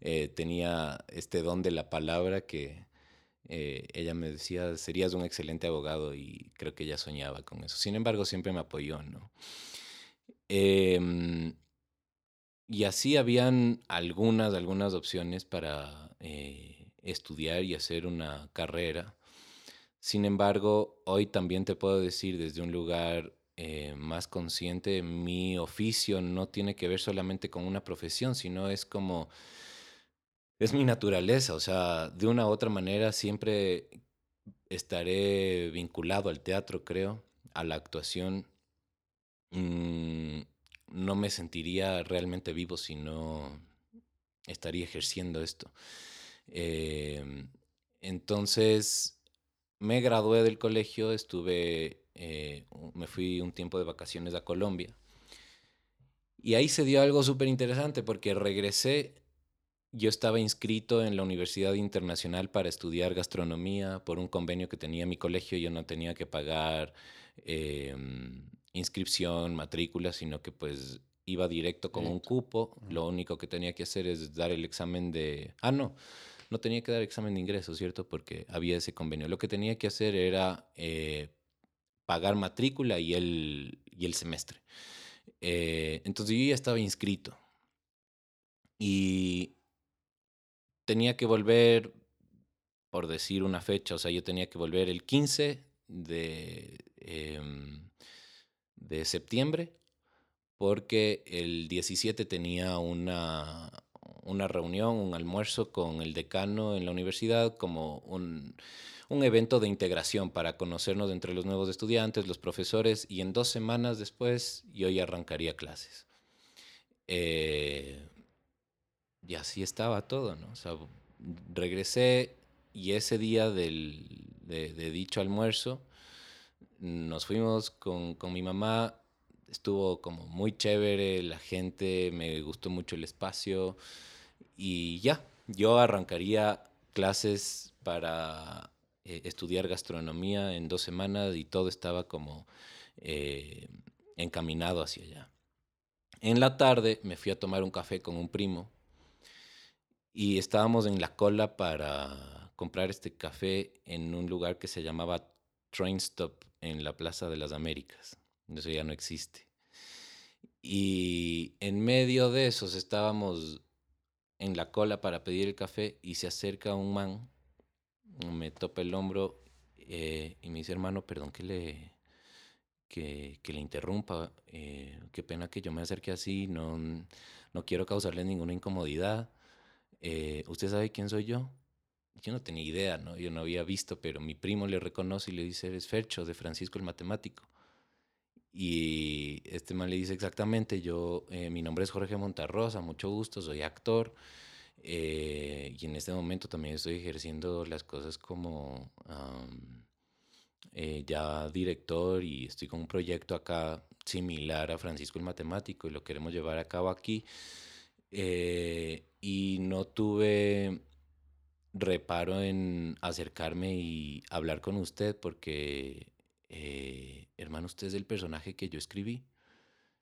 eh, tenía este don de la palabra que eh, ella me decía, serías un excelente abogado y creo que ella soñaba con eso. Sin embargo, siempre me apoyó, ¿no? Em, y así habían algunas, algunas opciones para eh, estudiar y hacer una carrera. Sin embargo, hoy también te puedo decir desde un lugar eh, más consciente, mi oficio no tiene que ver solamente con una profesión, sino es como, es mi naturaleza, o sea, de una u otra manera siempre estaré vinculado al teatro, creo, a la actuación. Mm, no me sentiría realmente vivo si no estaría ejerciendo esto. Em, entonces, me gradué del colegio, estuve, eh, me fui un tiempo de vacaciones a Colombia. Y ahí se dio algo súper interesante porque regresé, yo estaba inscrito en la Universidad Internacional para estudiar gastronomía por un convenio que tenía mi colegio, yo no tenía que pagar em, inscripción, matrícula, sino que pues iba directo con un Directo. cupo, Ujú. lo único que tenía que hacer es dar el examen de... Ah, no, no tenía que dar examen de ingreso, ¿cierto? Porque había ese convenio. Lo que tenía que hacer era eh, pagar matrícula y el, y el semestre. Eh, entonces yo ya estaba inscrito y tenía que volver, por decir una fecha, o sea, yo tenía que volver el 15 de, em, de septiembre porque el 17 tenía una, una reunión, un almuerzo con el decano en la universidad como un, un evento de integración para conocernos entre los nuevos estudiantes, los profesores, y en dos semanas después yo ya arrancaría clases. Eh, y así estaba todo, ¿no? O sea, regresé y ese día del, de, de dicho almuerzo nos fuimos con, con mi mamá, estuvo como muy chévere, la gente, me gustó mucho el espacio y ya, yo arrancaría clases para eh, estudiar gastronomía en dos semanas y todo estaba como eh, encaminado hacia allá. En la tarde me fui a tomar un café con un primo y estábamos en la cola para comprar este café en un lugar que se llamaba Train Stop en la Plaza de las Américas. Eso ya no existe. Y en medio de esos estábamos en la cola para pedir el café y se acerca un man, me topa el hombro eh, y me dice, hermano, perdón que le, que, que le interrumpa, eh, qué pena que yo me acerque así, no, no quiero causarle ninguna incomodidad. Eh, ¿Usted sabe quién soy yo? Yo no tenía idea, ¿no? Yo no había visto, pero mi primo le reconoce y le dice, eres Fercho, de Francisco el Matemático. Y este man le dice exactamente, yo, eh, mi nombre es Jorge Montarrosa, mucho gusto, soy actor. eh, y en este momento también estoy ejerciendo las cosas como, eh, ya director y estoy con un proyecto acá similar a Francisco el Matemático y lo queremos llevar a cabo aquí. Y no tuve reparo en acercarme y hablar con usted porque, eh, hermano, usted es el personaje que yo escribí.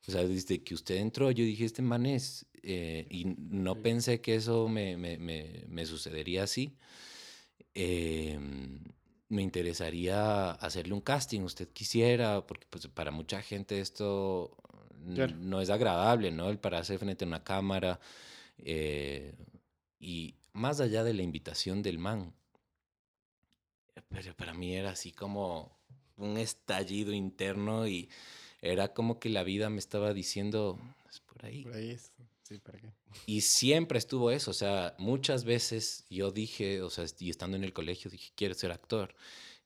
O sea, desde que usted entró, yo dije, este man es. Eh, y no pensé que eso me, me, me, me sucedería así. Em, me interesaría hacerle un casting, usted quisiera, porque pues, para mucha gente esto no es agradable, ¿no? El pararse frente a una cámara. Eh, y más allá de la invitación del man, pero para mí era así como un estallido interno y era como que la vida me estaba diciendo, es por ahí. Por ahí es. Sí, ¿para qué? Y siempre estuvo eso, o sea, muchas veces yo dije, o sea, y estando en el colegio dije, quiero ser actor.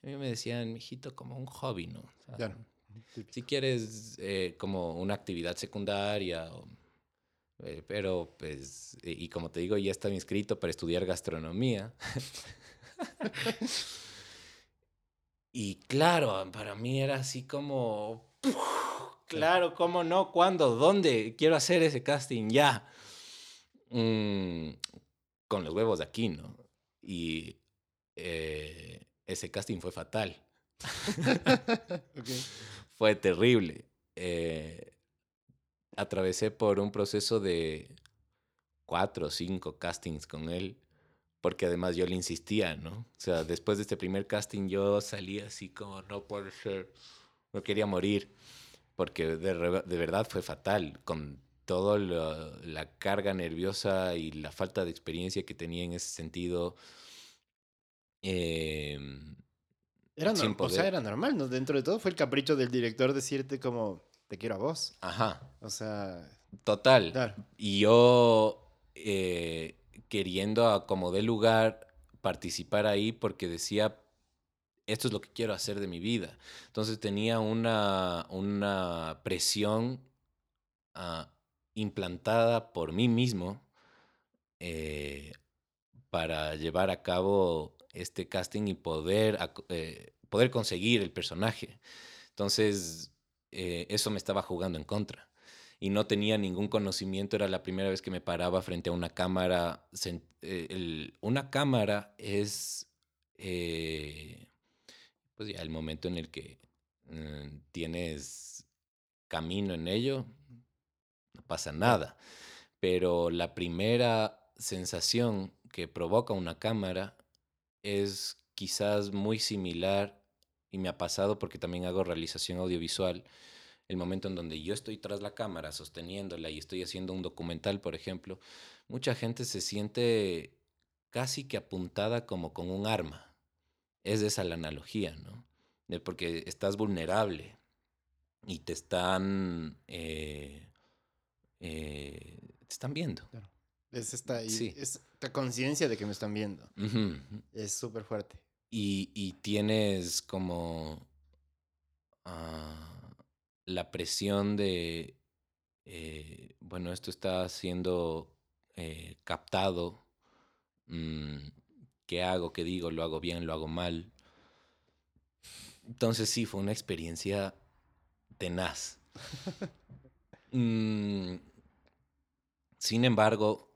a mí me decían, mijito, como un hobby, ¿no? claro. Si quieres eh, como una actividad secundaria, eh, pero pues, y como te digo, ya estaba inscrito para estudiar gastronomía. y claro, para mí era así como, claro, ¿cómo no? ¿Cuándo? ¿Dónde? Quiero hacer ese casting ya. Mm, con los huevos de aquí, ¿no? Y eh, ese casting fue fatal. Fue terrible. Eh, atravesé por un proceso de cuatro o cinco castings con él, porque además yo le insistía, ¿no? O sea, después de este primer casting yo salí así como, no puede ser, no quería morir, porque de, verdad fue fatal, con toda la carga nerviosa y la falta de experiencia que tenía en ese sentido. Eh, era o sea, era normal, ¿no? Dentro de todo fue el capricho del director decirte como, te quiero a vos. Ajá. O sea... Total. Y yo eh, queriendo a como de lugar participar ahí porque decía, esto es lo que quiero hacer de mi vida. Entonces tenía una, una presión ah, implantada por mí mismo eh, para llevar a cabo este casting y poder, eh, poder conseguir el personaje. Entonces, eh, eso me estaba jugando en contra. Y no tenía ningún conocimiento, era la primera vez que me paraba frente a una cámara. Eh, una cámara es, pues ya, el momento en el que mm, tienes camino en ello, no pasa nada. Pero la primera sensación que provoca una cámara es quizás muy similar, y me ha pasado porque también hago realización audiovisual, el momento en donde yo estoy tras la cámara sosteniéndola y estoy haciendo un documental, por ejemplo, mucha gente se siente casi que apuntada como con un arma. Es esa la analogía, ¿no? porque estás vulnerable y te están, eh, eh, te están viendo. Es esta, esta conciencia de que me están viendo. Es súper fuerte. Y, tienes como ah, la presión de, eh, bueno, esto está siendo eh, captado. Mm, ¿Qué hago? ¿Qué digo? ¿Lo hago bien? ¿Lo hago mal? Entonces sí, fue una experiencia tenaz. Mm, sin embargo,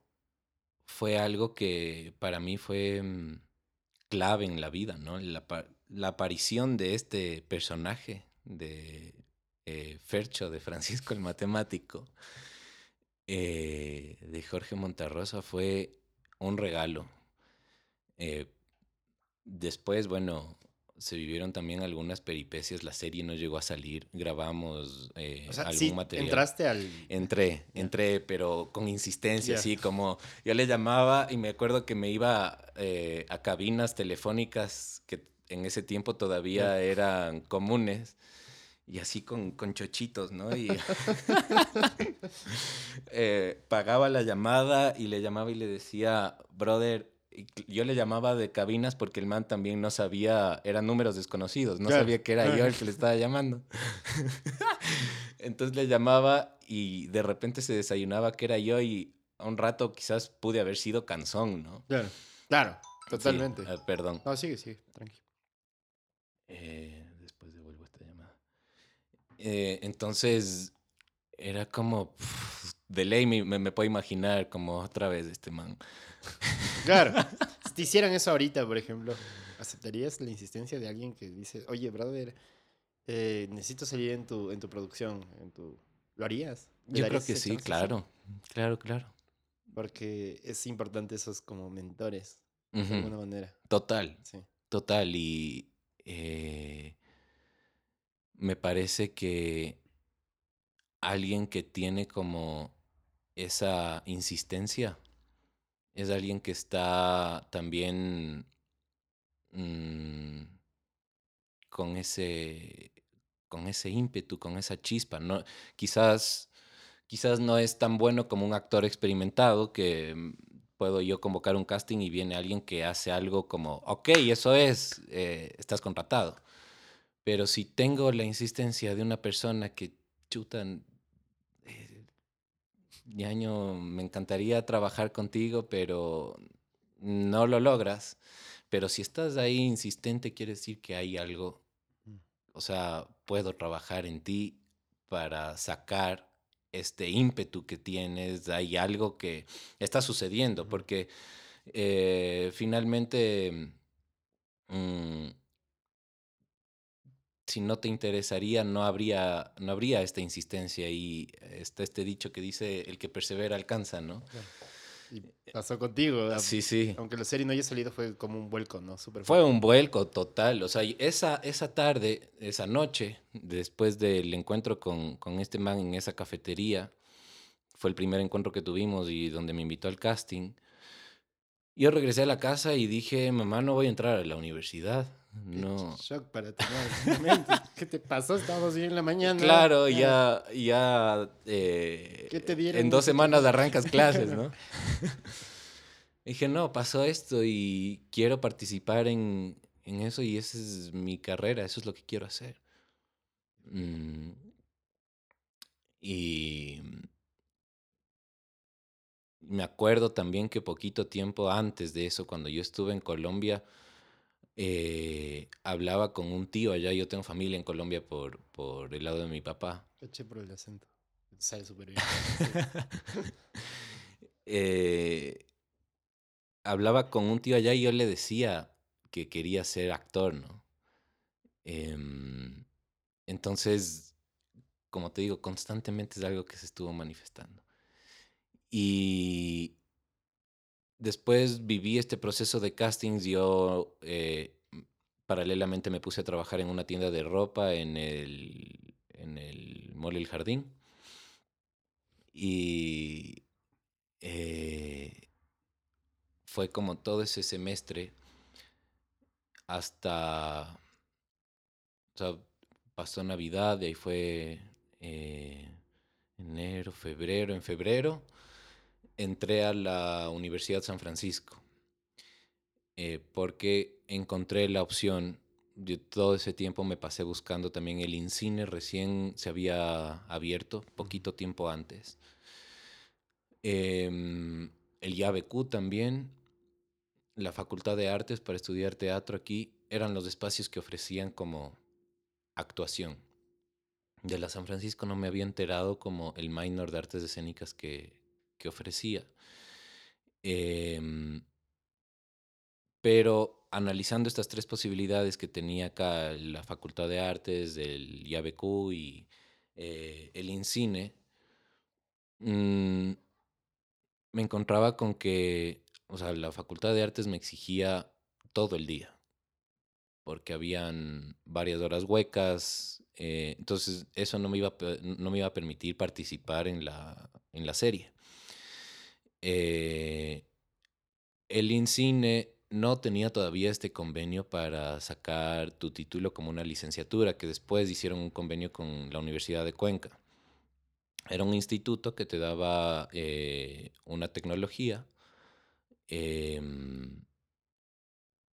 fue algo que para mí fue mm, clave en la vida, ¿no? La, aparición de este personaje de eh, Fercho, de Francisco el Matemático, eh, de Jorge Monterrosa, fue un regalo. Eh, después, bueno, se vivieron también algunas peripecias, la serie no llegó a salir, grabamos eh, algún material. ¿Entraste al...? Entré, entré, pero con insistencia, así como yo le llamaba y me acuerdo que me iba eh, a cabinas telefónicas que en ese tiempo todavía eran comunes y así con, con chochitos, ¿no? Y eh, pagaba la llamada y le llamaba y le decía, brother, yo le llamaba de cabinas porque el man también no sabía, eran números desconocidos, no sabía que era yo el que le estaba llamando. Entonces le llamaba y de repente se desayunaba que era yo y a un rato quizás pude haber sido canzón, ¿no? Claro, claro, totalmente. Ah, perdón. No, sigue, sigue, tranquilo. Eh, Eh, entonces, era como, de ley me, me, puedo imaginar como otra vez este man. Claro, si te hicieran eso ahorita, por ejemplo, ¿aceptarías la insistencia de alguien que dice, oye, brother, eh, necesito salir en tu, en tu producción, en tu... ¿Lo harías? Yo creo que sí, claro, claro, claro. Porque es importante esos como mentores, de alguna manera. Total, sí. total. Y eh, me parece que alguien que tiene como esa insistencia es alguien que está también mm, con ese con ese ímpetu, con esa chispa. No, quizás, quizás no es tan bueno como un actor experimentado que mm, puedo yo convocar un casting y viene alguien que hace algo como, ok, eso es, eh, estás contratado. Pero si tengo la insistencia de una persona que chutan, eh, me encantaría trabajar contigo, pero no lo logras. Pero si estás ahí insistente, quiere decir que hay algo o sea, puedo trabajar en ti para sacar este ímpetu que tienes, hay algo que está sucediendo, porque eh, finalmente, mm, si no te interesaría, no habría, no habría esta insistencia y está este dicho que dice, el que persevera alcanza, ¿no? Y pasó contigo. Sí, sí. Aunque la serie no haya salido, fue como un vuelco, ¿no? fue un vuelco total. O sea, esa, esa tarde, esa noche, después del encuentro con, con este man en esa cafetería, fue el primer encuentro que tuvimos y donde me invitó al casting. Yo regresé a la casa y dije, mamá, no voy a entrar a la universidad. No. Shock para ti. ¿Qué te pasó? Estábamos bien en la mañana. Claro, ya, ya. Eh, ¿Qué te dieron? En dos semanas arrancas clases, ¿no? Dije, no, pasó esto y quiero participar en, en, eso y esa es mi carrera, eso es lo que quiero hacer. Mm. Y me acuerdo también que poquito tiempo antes de eso, cuando yo estuve en Colombia, eh, hablaba con un tío allá. Yo tengo familia en Colombia por, por el lado de mi papá. Eché por el acento. Sale súper bien. Eh, hablaba con un tío allá y yo le decía que quería ser actor, ¿no? Em, entonces, como te digo, constantemente es algo que se estuvo manifestando. Y después viví este proceso de castings. Yo eh, paralelamente me puse a trabajar en una tienda de ropa en el, en el Jardín. Y eh, fue como todo ese semestre hasta... Pasó Navidad, y ahí fue eh, enero, febrero. En febrero entré a la Universidad San Francisco eh, porque encontré la opción. Yo todo ese tiempo me pasé buscando también el INCINE, recién se había abierto, poquito tiempo antes. Em, el IABQ también, la Facultad de Artes para estudiar teatro aquí, eran los espacios que ofrecían como actuación. De la San Francisco no me había enterado como el minor de artes escénicas que, que ofrecía. Em, pero analizando estas tres posibilidades que tenía acá la Facultad de Artes, del IABQ y eh, el INCINE, mm, me encontraba con que, o sea, la Facultad de Artes me exigía todo el día, porque habían varias horas huecas, eh, entonces eso no me, iba, no me iba a permitir participar en la, en la serie. Eh, el INCINE no tenía todavía este convenio para sacar tu título como una licenciatura, que después hicieron un convenio con la Universidad de Cuenca. Era un instituto que te daba eh, una tecnología em,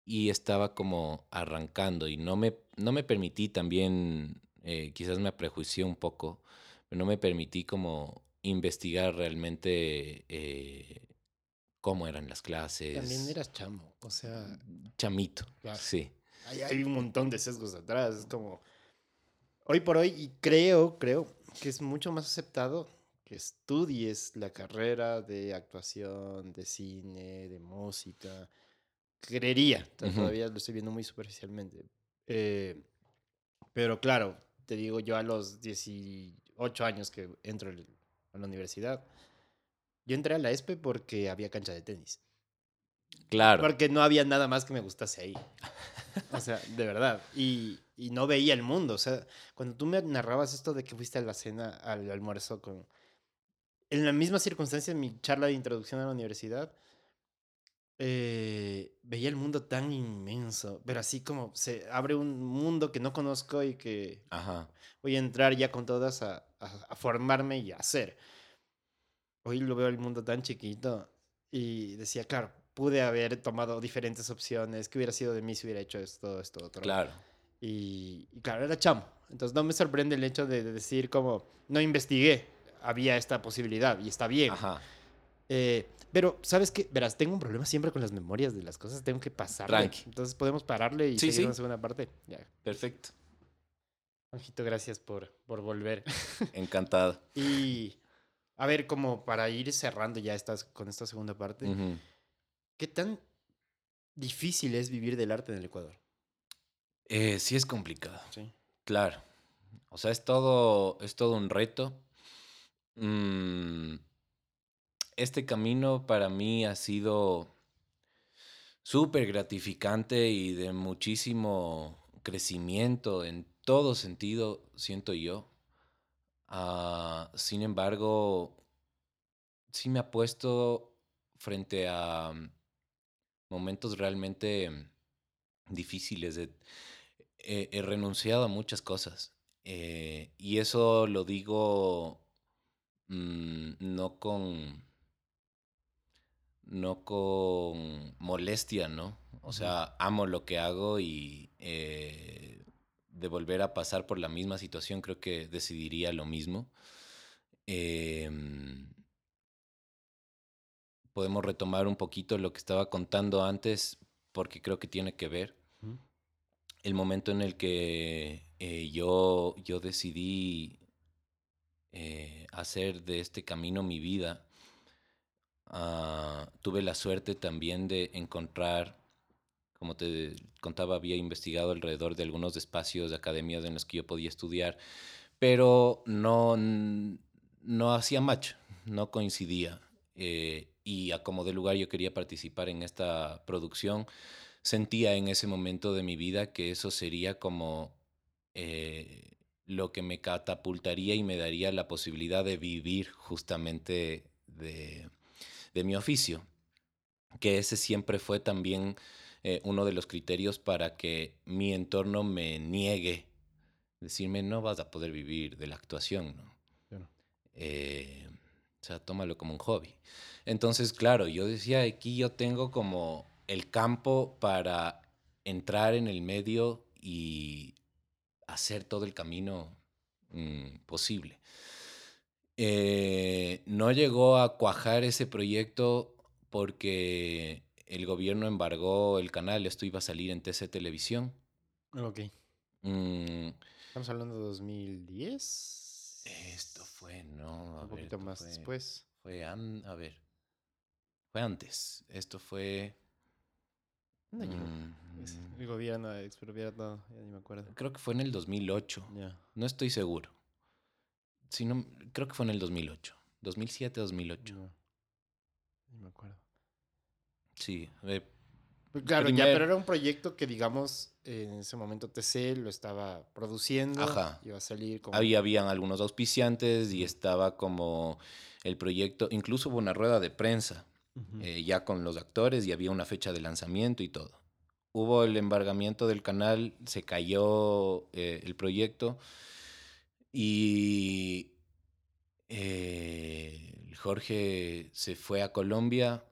y estaba como arrancando y no me, no me permití también, eh, quizás me prejuicié un poco, pero no me permití como investigar realmente eh, cómo eran las clases. También eras chamo, o sea... Chamito, sí. Hay, hay, un montón de sesgos atrás, es como... hoy por hoy, y creo, creo que es mucho más aceptado que estudies la carrera de actuación, de cine, de música. Creería, todavía lo estoy viendo muy superficialmente. Eh, pero claro, te digo, yo a los 18 años que entro el- a la universidad, yo entré a la ESPE porque había cancha de tenis. Claro. Porque no había nada más que me gustase ahí. O sea, de verdad. Y, y no veía el mundo. O sea, cuando tú me narrabas esto de que fuiste a la cena, al almuerzo con... En la misma circunstancia, en mi charla de introducción a la universidad, eh, veía el mundo tan inmenso, pero así como se abre un mundo que no conozco y que Ajá. voy a entrar ya con todas a, a, a formarme y a hacer. Hoy lo veo el mundo tan chiquito y decía, claro, pude haber tomado diferentes opciones, ¿qué hubiera sido de mí si hubiera hecho esto, esto, otro? Claro. Y, y claro, era chamo. Entonces no me sorprende el hecho de, de decir como, no investigué, había esta posibilidad y está bien. Ajá. Eh, pero, ¿sabes qué? Verás, tengo un problema siempre con las memorias de las cosas, tengo que pasarle. Tranqui. Entonces podemos pararle y Sí, seguir sí. en la segunda parte. Ya. Perfecto. Anjito, gracias por, por volver. Encantado. Y a ver, como para ir cerrando ya estas, con esta segunda parte. ¿qué tan difícil es vivir del arte en el Ecuador? Eh, sí es complicado. Sí. Claro. O sea, es todo, es todo un reto. Mm, este camino para mí ha sido súper gratificante y de muchísimo crecimiento en todo sentido, siento yo. Ah, sin embargo, sí me ha puesto frente a mm, momentos realmente mm, difíciles. he, he renunciado a muchas cosas. eh, y eso lo digo mm, no con no con molestia, ¿no? O sea, amo lo que hago y eh, de volver a pasar por la misma situación creo que decidiría lo mismo. Em, podemos retomar un poquito lo que estaba contando antes porque creo que tiene que ver el momento en el que eh, yo, yo decidí eh, hacer de este camino mi vida, ah, tuve la suerte también de encontrar, como te contaba, había investigado alrededor de algunos espacios de academias en los que yo podía estudiar, pero no, no hacía match, no coincidía. eh, y a como de lugar yo quería participar en esta producción, sentía en ese momento de mi vida que eso sería como eh, lo que me catapultaría y me daría la posibilidad de vivir justamente de, de mi oficio. Que ese siempre fue también eh, uno de los criterios para que mi entorno me niegue, decirme no vas a poder vivir de la actuación, ¿no? Claro. Eh, o sea, tómalo como un hobby. Entonces, claro, yo decía, aquí yo tengo como el campo para entrar en el medio y hacer todo el camino mm, posible. Eh, no llegó a cuajar ese proyecto porque el gobierno embargó el canal, esto iba a salir en TC Televisión. Ok. Mm, Estamos hablando de 2010. esto fue, no, a Un ver, poquito más fue- después. Fue, an- a ver, fue antes. Esto fue... Año. mm, Es- El gobierno expropiar todo, ya ni me acuerdo. creo que fue en el 2008. Ya. No estoy seguro. Si no, creo que fue en el 2008. 2007, 2008. No. Ni me acuerdo. Sí. eh, Claro, ya, pero era un proyecto que, digamos, en ese momento TC lo estaba produciendo. Ajá. Iba a salir como. ahí habían algunos auspiciantes y estaba como el proyecto. Incluso hubo una rueda de prensa eh, ya con los actores y había una fecha de lanzamiento y todo. Hubo el embargamiento del canal, se cayó eh, el proyecto y eh, Jorge se fue a Colombia,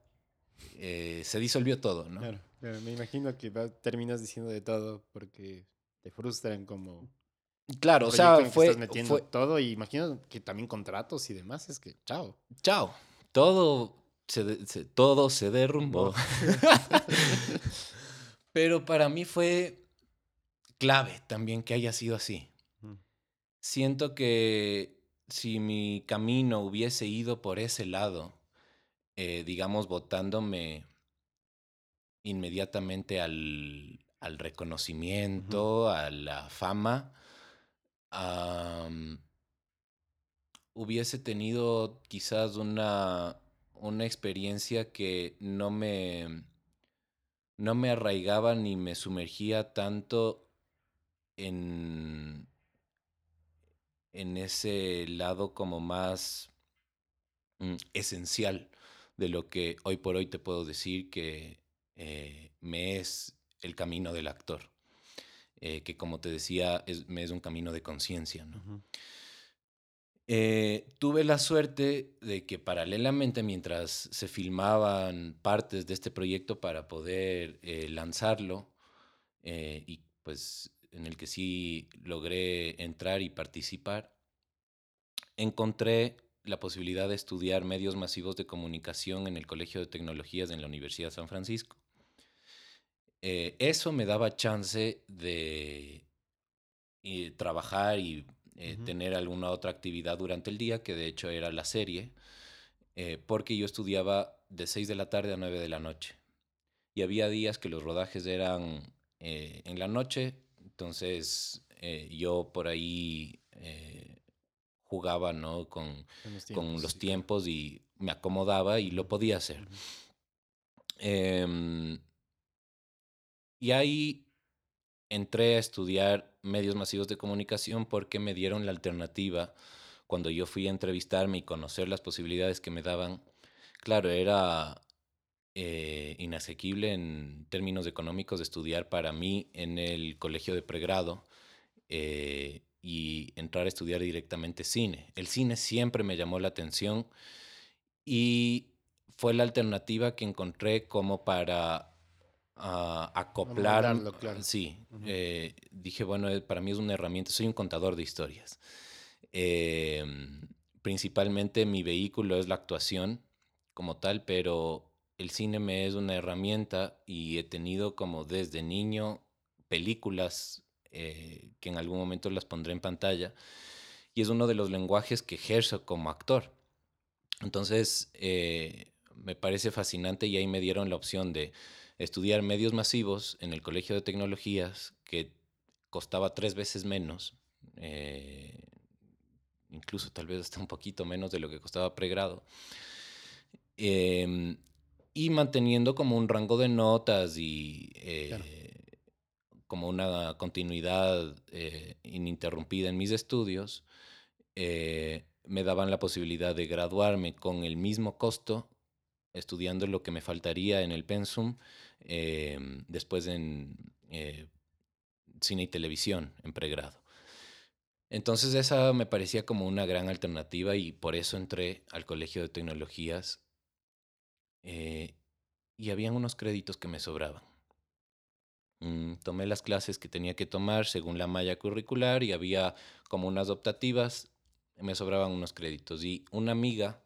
eh, se disolvió todo, ¿no? Claro, claro, me imagino que va- terminas diciendo de todo porque te frustran como. Claro, o sea, fue, estás metiendo fue todo y imagino que también contratos y demás. Es que, chao. chao, todo se- todo se derrumbó. Pero para mí fue clave también que haya sido así. Mm. siento que si mi camino hubiese ido por ese lado, eh, digamos, botándome inmediatamente al, reconocimiento, a la fama, hubiese tenido quizás una, una experiencia que no me, no me arraigaba ni me sumergía tanto en, en ese lado como más mm, esencial de lo que hoy por hoy te puedo decir que eh, me es el camino del actor, eh, que como te decía, es, me es un camino de conciencia. Eh, tuve la suerte de que paralelamente, mientras se filmaban partes de este proyecto para poder lanzarlo, y pues en el que sí logré entrar y participar, encontré la posibilidad de estudiar medios masivos de comunicación en el Colegio de Tecnologías en la Universidad de San Francisco. Eh, eso me daba chance de eh, trabajar y eh, tener alguna otra actividad durante el día, que de hecho era la serie, porque yo estudiaba de 6 de la tarde a 9 de la noche. Y había días que los rodajes eran en la noche, entonces yo por ahí jugaba ¿no? con, los tiempos, y me acomodaba y lo podía hacer. Em, y ahí entré a estudiar medios masivos de comunicación porque me dieron la alternativa cuando yo fui a entrevistarme y conocer las posibilidades que me daban. Claro, era eh, inasequible en términos económicos de estudiar para mí en el colegio de pregrado. Eh, y entrar a estudiar directamente cine. El cine siempre me llamó la atención y fue la alternativa que encontré como para uh, acoplar. Claro. Sí, eh, dije, bueno, eh, para mí es una herramienta, soy un contador de historias. Em, principalmente mi vehículo es la actuación como tal, pero el cine me es una herramienta y he tenido como desde niño películas eh, que en algún momento las pondré en pantalla, y es uno de los lenguajes que ejerzo como actor. Entonces, eh, me parece fascinante y ahí me dieron la opción de estudiar medios masivos en el Colegio de Tecnologías, que costaba tres veces menos, eh, incluso tal vez hasta un poquito menos de lo que costaba pregrado. Em, y manteniendo como un rango de notas y como una continuidad eh, ininterrumpida en mis estudios, eh, me daban la posibilidad de graduarme con el mismo costo, estudiando lo que me faltaría en el pensum, eh, después en cine y televisión, en pregrado. Entonces esa me parecía como una gran alternativa y por eso entré al Colegio de Tecnologías y habían unos créditos que me sobraban. Mm, tomé las clases que tenía que tomar según la malla curricular y había como unas optativas, me sobraban unos créditos. Y una amiga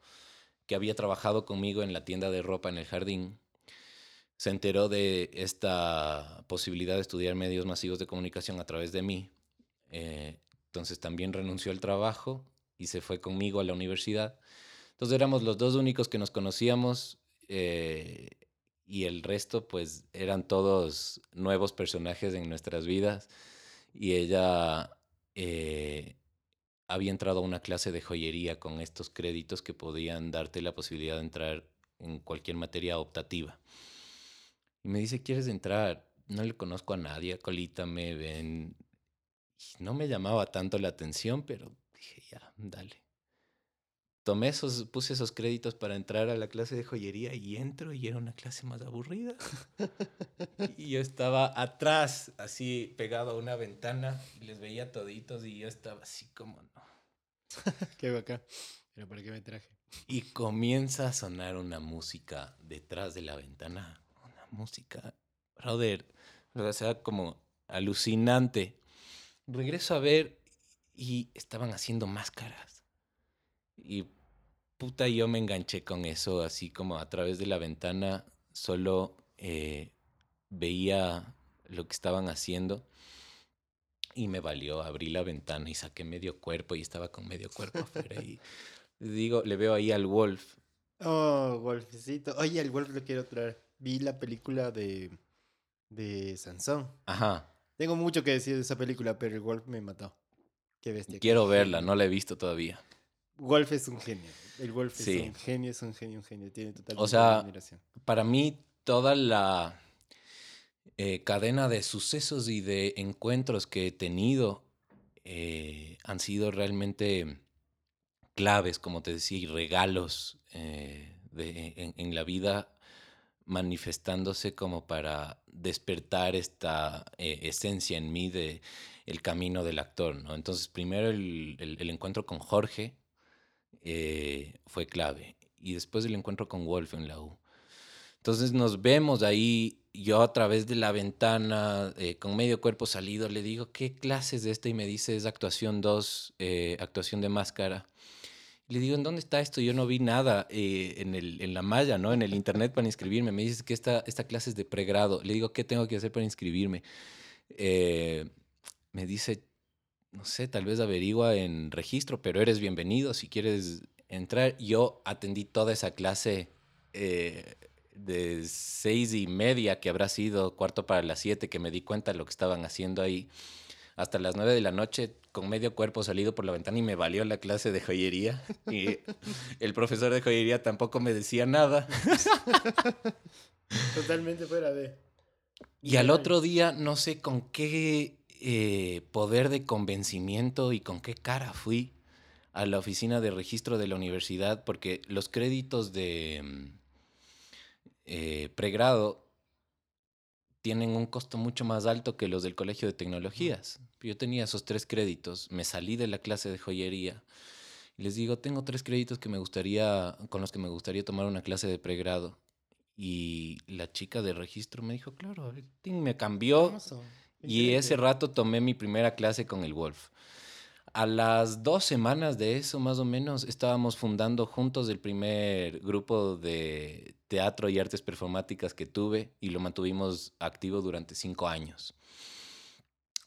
que había trabajado conmigo en la tienda de ropa en el jardín, se enteró de esta posibilidad de estudiar medios masivos de comunicación a través de mí. Eh, entonces también renunció al trabajo y se fue conmigo a la universidad. Entonces éramos los dos únicos que nos conocíamos. Eh, y el resto pues eran todos nuevos personajes en nuestras vidas y ella eh, había entrado a una clase de joyería con estos créditos que podían darte la posibilidad de entrar en cualquier materia optativa. Y me dice, ¿quieres entrar? No le conozco a nadie, colita me ven. no me llamaba tanto la atención, pero dije, ya, dale tomé esos, puse esos créditos para entrar a la clase de joyería y entro y era una clase más aburrida. y yo estaba atrás, así pegado a una ventana y les veía toditos y yo estaba así como no. qué bacán. Pero ¿para qué me traje? Y comienza a sonar una música detrás de la ventana. Una música, brother, o sea, como alucinante. Regreso a ver y estaban haciendo máscaras. Y puta, yo me enganché con eso, así como a través de la ventana, solo eh, veía lo que estaban haciendo. y me valió. Abrí la ventana y saqué medio cuerpo y estaba con medio cuerpo afuera. Y digo, le veo ahí al Wolf. Oh, Wolfcito. Oye, el Wolf lo quiero traer. Vi la película de, de Sansón. Ajá. Tengo mucho que decir de esa película, pero el Wolf me mató. Qué bestia. Quiero verla, no la he visto todavía. Wolf es un genio. El Wolf Sí. es un genio, es un genio, un genio. Tiene total O sea, admiración. Para mí, toda la eh, cadena de sucesos y de encuentros que he tenido eh, han sido realmente claves, como te decía, y regalos eh, de- en, en la vida manifestándose como para despertar esta esencia en mí de el camino del actor, ¿no? Entonces, primero el, el- el encuentro con Jorge eh, fue clave y después el encuentro con Wolf en la U. Entonces nos vemos ahí, yo a través de la ventana, eh, con medio cuerpo salido, le digo, ¿qué clases de esta? Y me dice, es actuación 2, actuación de máscara. Le digo, ¿en dónde está esto? Yo no vi nada eh, en, el, en la malla, ¿no? En el internet para inscribirme. Me dice que esta, esta clase es de pregrado. Le digo, ¿qué tengo que hacer para inscribirme? Eh, me dice, no sé, tal vez averigua en registro, pero eres bienvenido si quieres entrar. Yo atendí toda esa clase eh, de seis y media, que habrá sido cuarto para las siete, que me di cuenta de lo que estaban haciendo ahí, hasta las nueve de la noche, con medio cuerpo salido por la ventana y me valió la clase de joyería. Y el profesor de joyería tampoco me decía nada. Totalmente fuera de. Y al otro día, no sé con qué eh, poder de convencimiento y con qué cara fui a la oficina de registro de la universidad, porque los créditos de mm, eh, pregrado tienen un costo mucho más alto que los del Colegio de Tecnologías. Yo tenía esos tres créditos, me salí de la clase de joyería y les digo, tengo tres créditos que me gustaría, con los que me gustaría tomar una clase de pregrado. Y la chica de registro me dijo, claro, a ver, tin, me cambió. Y ese rato tomé mi primera clase con el Wolf. A las dos semanas de eso, más o menos, estábamos fundando juntos el primer grupo de teatro y artes performáticas que tuve y lo mantuvimos activo durante cinco años.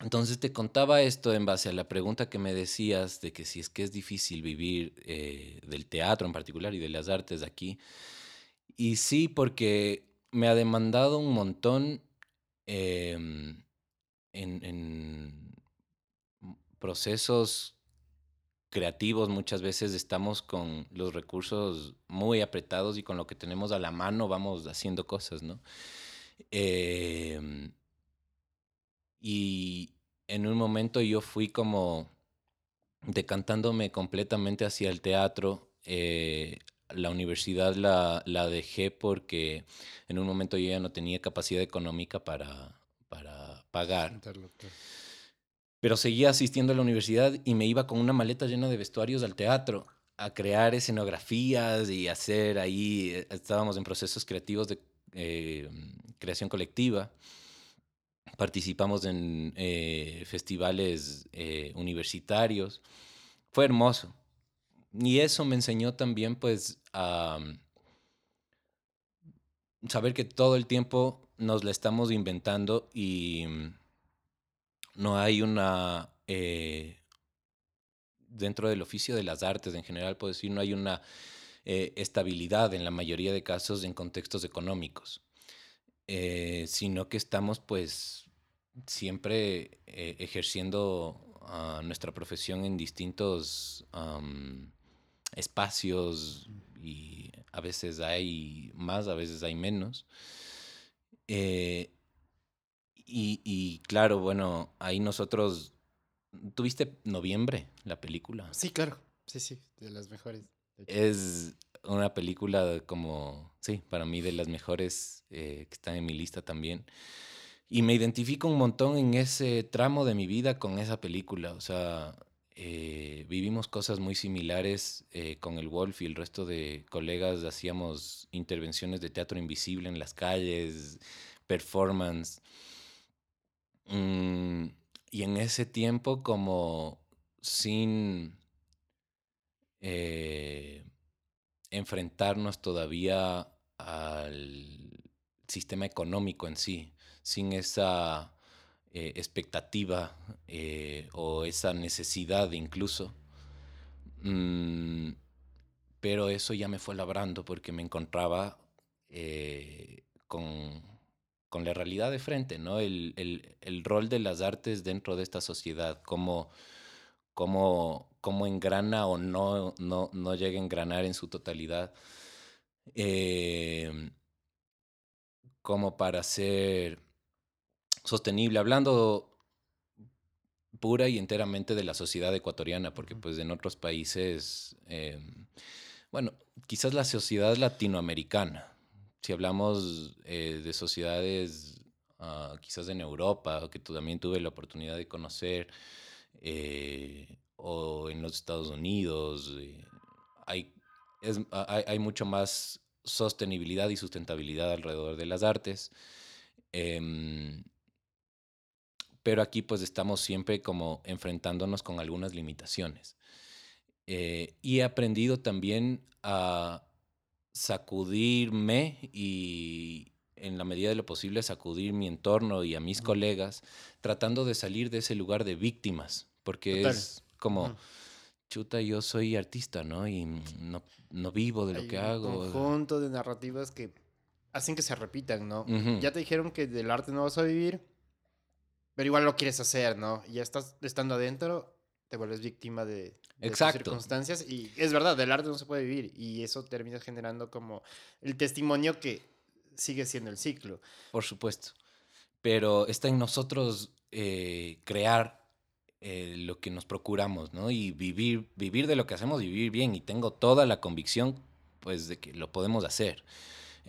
Entonces te contaba esto en base a la pregunta que me decías de que si es que es difícil vivir eh, del teatro en particular y de las artes aquí. Y sí, porque me ha demandado un montón em, en, procesos creativos. Muchas veces estamos con los recursos muy apretados y con lo que tenemos a la mano vamos haciendo cosas, ¿no? Em, y en un momento yo fui como decantándome completamente hacia el teatro. eh, la universidad la, la dejé porque en un momento yo ya no tenía capacidad económica para pagar. Pero seguía asistiendo a la universidad y me iba con una maleta llena de vestuarios al teatro a crear escenografías y hacer ahí, eh, estábamos en procesos creativos de eh, creación colectiva. Participamos en eh, festivales eh, universitarios. Fue hermoso. Y eso me enseñó también pues a mm, saber que todo el tiempo nos la estamos inventando y mm, no hay una, eh, dentro del oficio de las artes en general, puedo decir, no hay una eh, estabilidad en la mayoría de casos en contextos económicos, eh, sino que estamos pues siempre ejerciendo ah, nuestra profesión en distintos espacios y a veces hay más, a veces hay menos. Eh, y, y claro, bueno, ahí nosotros... ¿Tuviste Noviembre, la película? Sí, claro. Sí, sí, de las mejores. Es una película como, sí, para mí de las mejores eh, que están en mi lista también. Y me identifico un montón en ese tramo de mi vida con esa película. O sea, eh, vivimos cosas muy similares eh, con el Wolf y el resto de colegas. Hacíamos intervenciones de teatro invisible en las calles, performance. Mm, y en ese tiempo como sin eh, enfrentarnos todavía al sistema económico en sí, sin esa eh, expectativa o esa necesidad incluso. Mm, pero eso ya me fue labrando porque me encontraba con, con, la realidad de frente, ¿no? El, el, el, rol de las artes dentro de esta sociedad, cómo, cómo, cómo engrana o no, no, no llega a engranar en su totalidad. Eh, como para ser sostenible, hablando pura y enteramente de la sociedad ecuatoriana, porque pues en otros países, eh, bueno, quizás la sociedad latinoamericana, si hablamos eh, de sociedades uh, quizás en Europa, que también tuve la oportunidad de conocer, eh, o en los Estados Unidos, eh, hay, es, hay, hay, mucho más sostenibilidad y sustentabilidad alrededor de las artes. Eh, pero aquí pues estamos siempre como enfrentándonos con algunas limitaciones. Eh, y he aprendido también a sacudirme y en la medida de lo posible sacudir mi entorno y a mis colegas, tratando de salir de ese lugar de víctimas, porque es como, chuta, yo soy artista, ¿no? Y no, no vivo de lo que hago. Un conjunto de narrativas que hacen que se repitan, ¿no? Ya te dijeron que del arte no vas a vivir, pero igual lo quieres hacer, ¿no? Y ya estás estando adentro, te vuelves víctima de, de circunstancias. Y es verdad, del arte no se puede vivir. Y eso termina generando como el testimonio que sigue siendo el ciclo. Por supuesto. Pero está en nosotros eh, crear eh, lo que nos procuramos, ¿no? Y vivir, vivir de lo que hacemos, vivir bien. Y tengo toda la convicción, pues, de que lo podemos hacer.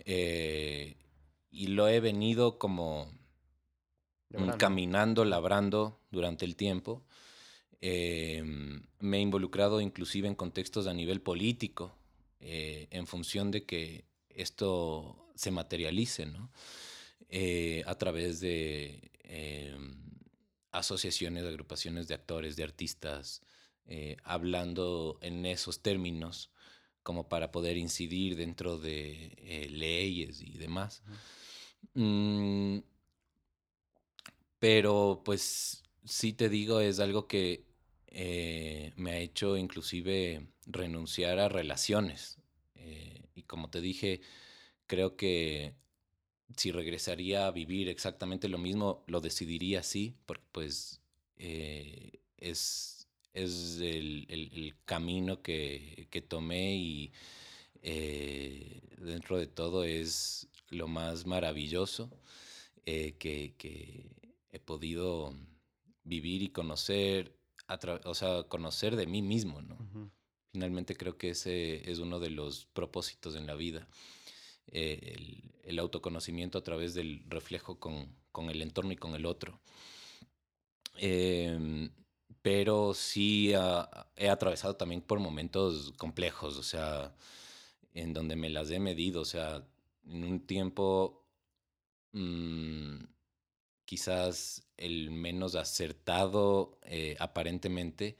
Eh, y lo he venido como labrando. caminando, labrando durante el tiempo. Eh, me he involucrado inclusive en contextos a nivel político, eh, en función de que esto se materialice, ¿no? Eh, a través de asociaciones, agrupaciones de actores, de artistas, eh, hablando en esos términos como para poder incidir dentro de leyes y demás. Mm, pero pues sí te digo, es algo que eh, me ha hecho inclusive renunciar a relaciones. Eh, y como te dije, creo que si regresaría a vivir exactamente lo mismo, lo decidiría así, porque pues eh, es, es el, el, el camino que, que, tomé y dentro de todo es lo más maravilloso que, que, he podido vivir y conocer, o sea, conocer de mí mismo, ¿no? Uh -huh. Finalmente creo que ese es uno de los propósitos en la vida eh, el, el, autoconocimiento a través del reflejo con, con, el entorno y con el otro. Eh, pero sí uh, he atravesado también por momentos complejos, o sea, en donde me las he medido, o sea, en un tiempo mmm, quizás el menos acertado eh, aparentemente.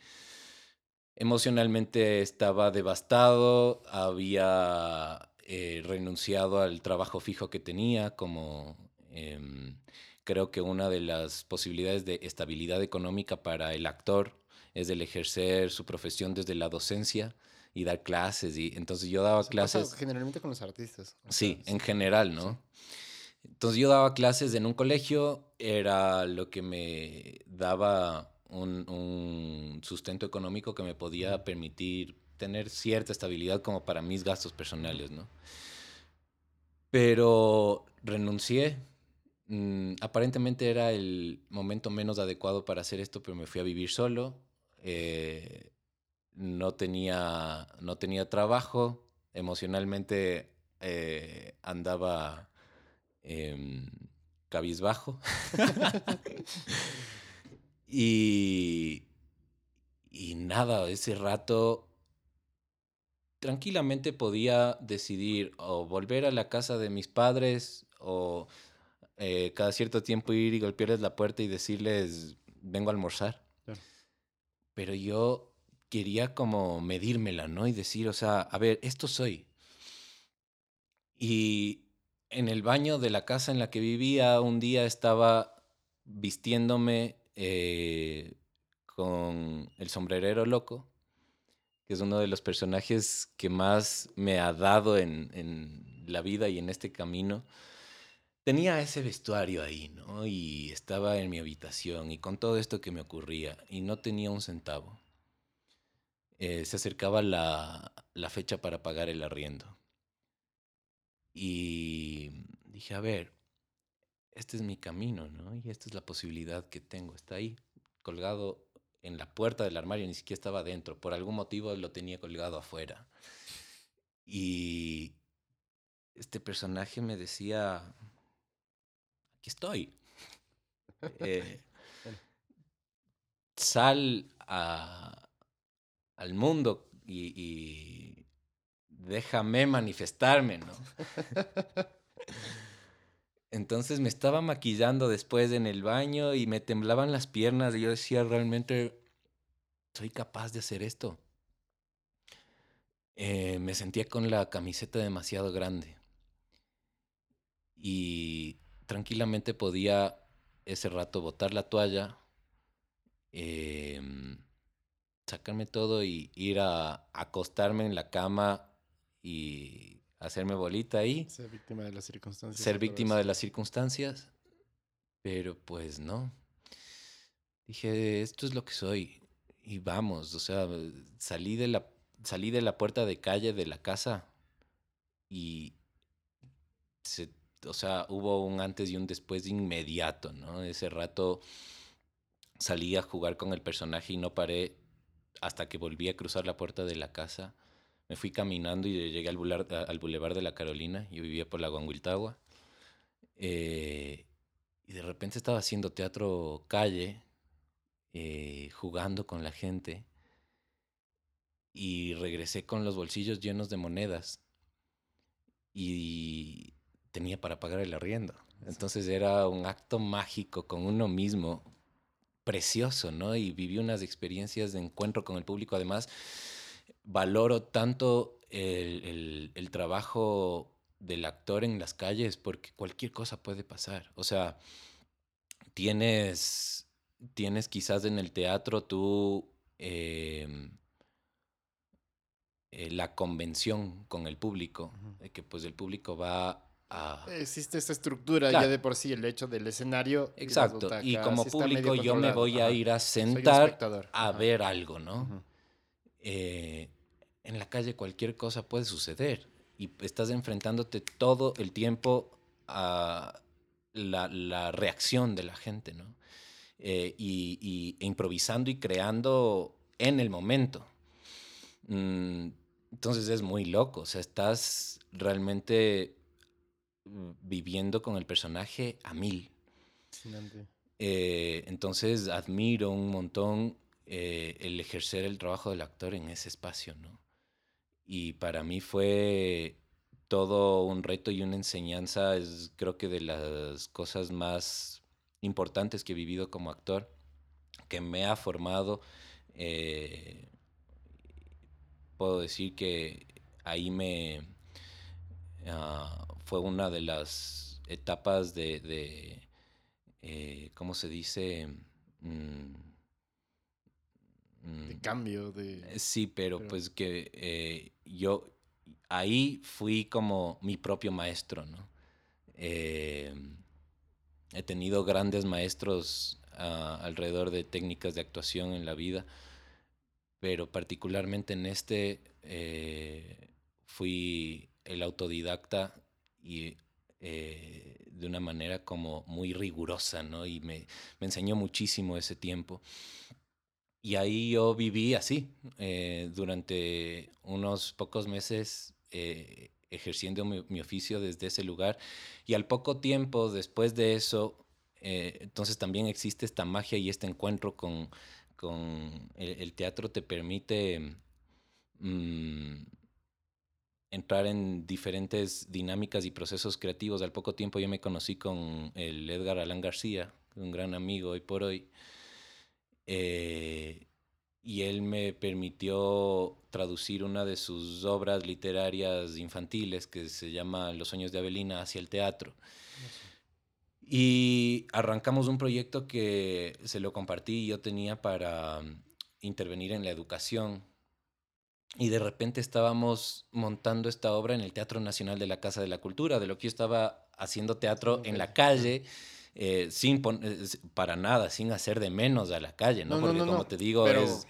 Emocionalmente estaba devastado, había eh, renunciado al trabajo fijo que tenía, como eh, creo que una de las posibilidades de estabilidad económica para el actor es el ejercer su profesión desde la docencia y dar clases. Y entonces yo daba clases. generalmente con los artistas. Sí, sea, en general, ¿no? Sí. Entonces yo daba clases en un colegio, era lo que me daba un, un sustento económico que me podía permitir tener cierta estabilidad como para mis gastos personales, ¿no? Pero renuncié. Mm, aparentemente era el momento menos adecuado para hacer esto, pero me fui a vivir solo. Eh, no, tenía, no tenía trabajo. Emocionalmente eh, andaba eh, cabizbajo. y, y nada, ese rato tranquilamente podía decidir o volver a la casa de mis padres o eh, cada cierto tiempo ir y golpearles la puerta y decirles, vengo a almorzar. Pero yo quería como medírmela, ¿no? Y decir, o sea, a ver, esto soy. Y en el baño de la casa en la que vivía, un día estaba vistiéndome eh, con el sombrerero loco, que es uno de los personajes que más me ha dado en, la vida y en este camino. Tenía ese vestuario ahí, ¿no? Y estaba en mi habitación y con todo esto que me ocurría y no tenía un centavo. Eh, se acercaba la fecha para pagar el arriendo. Y dije, a ver, este es mi camino, ¿no? Y esta es la posibilidad que tengo. Está ahí, colgado en la puerta del armario, ni siquiera estaba dentro. Por algún motivo lo tenía colgado afuera. Y este personaje me decía, aquí estoy. Eh, sal al mundo y, déjame manifestarme, ¿no? Entonces me estaba maquillando después en el baño y me temblaban las piernas y yo decía, realmente soy capaz de hacer esto. Eh, me sentía con la camiseta demasiado grande y tranquilamente podía ese rato botar la toalla, em, sacarme todo y ir a acostarme en la cama y hacerme bolita ahí. Ser víctima de las circunstancias. Ser víctima de las circunstancias. Pero pues no. Dije, esto es lo que soy. Y vamos, o sea, salí de la, salí de la puerta de calle de la casa y o sea, hubo un antes y un después de inmediato, ¿no? Ese rato salí a jugar con el personaje y no paré hasta que volví a cruzar la puerta de la casa me fui caminando y llegué al bulevar, al bulevar de la Carolina. Yo vivía por la Guanguiltagua. Eh, y de repente estaba haciendo teatro calle, eh, jugando con la gente. Y regresé con los bolsillos llenos de monedas. Y tenía para pagar el arriendo. Entonces era un acto mágico con uno mismo, precioso, ¿no? Y viví unas experiencias de encuentro con el público. Además, valoro tanto el, trabajo del actor en las calles porque cualquier cosa puede pasar. O sea, tienes, tienes quizás en el teatro tú em, eh, la convención con el público, de que pues el público va a... Existe esta estructura ya de por sí, el hecho del escenario. Exacto, y, como público yo me voy a ir a sentar a ver algo, ¿no? Eh, en la calle cualquier cosa puede suceder y estás enfrentándote todo el tiempo a la, reacción de la gente, ¿no? Eh, y, e improvisando y creando en el momento. Mm, entonces es muy loco, o sea, estás realmente viviendo con el personaje a mil. Eh, entonces admiro un montón eh, el ejercer el trabajo del actor en ese espacio, ¿no? Y para mí fue todo un reto y una enseñanza, es creo que de las cosas más importantes que he vivido como actor, que me ha formado. Eh, puedo decir que ahí me ah, fue una de las etapas de, eh, ¿cómo se dice? Mm, de cambio, de... Eh, sí, pero, pues que eh, yo ahí fui como mi propio maestro, ¿no? Eh, he tenido grandes maestros ah, alrededor de técnicas de actuación en la vida, pero particularmente en este fui el autodidacta y de una manera como muy rigurosa, ¿no? Y me, me enseñó muchísimo ese tiempo. Y ahí yo viví así, eh, durante unos pocos meses eh, ejerciendo mi, oficio desde ese lugar. Y al poco tiempo, después de eso, eh, entonces también existe esta magia y este encuentro con, con el, teatro te permite mm, entrar en diferentes dinámicas y procesos creativos. Al poco tiempo yo me conocí con el Edgar Alán García, un gran amigo hoy por hoy. Eh, y él me permitió traducir una de sus obras literarias infantiles que se llama Los sueños de Avelina hacia el teatro. Y arrancamos un proyecto que se lo compartí y yo tenía para mm, intervenir en la educación. Y de repente estábamos montando esta obra en el Teatro Nacional de la Casa de la Cultura, de lo que yo estaba haciendo teatro en la calle, eh, sin eh, para nada, sin hacer de menos a la calle, ¿no? Porque como te digo, es...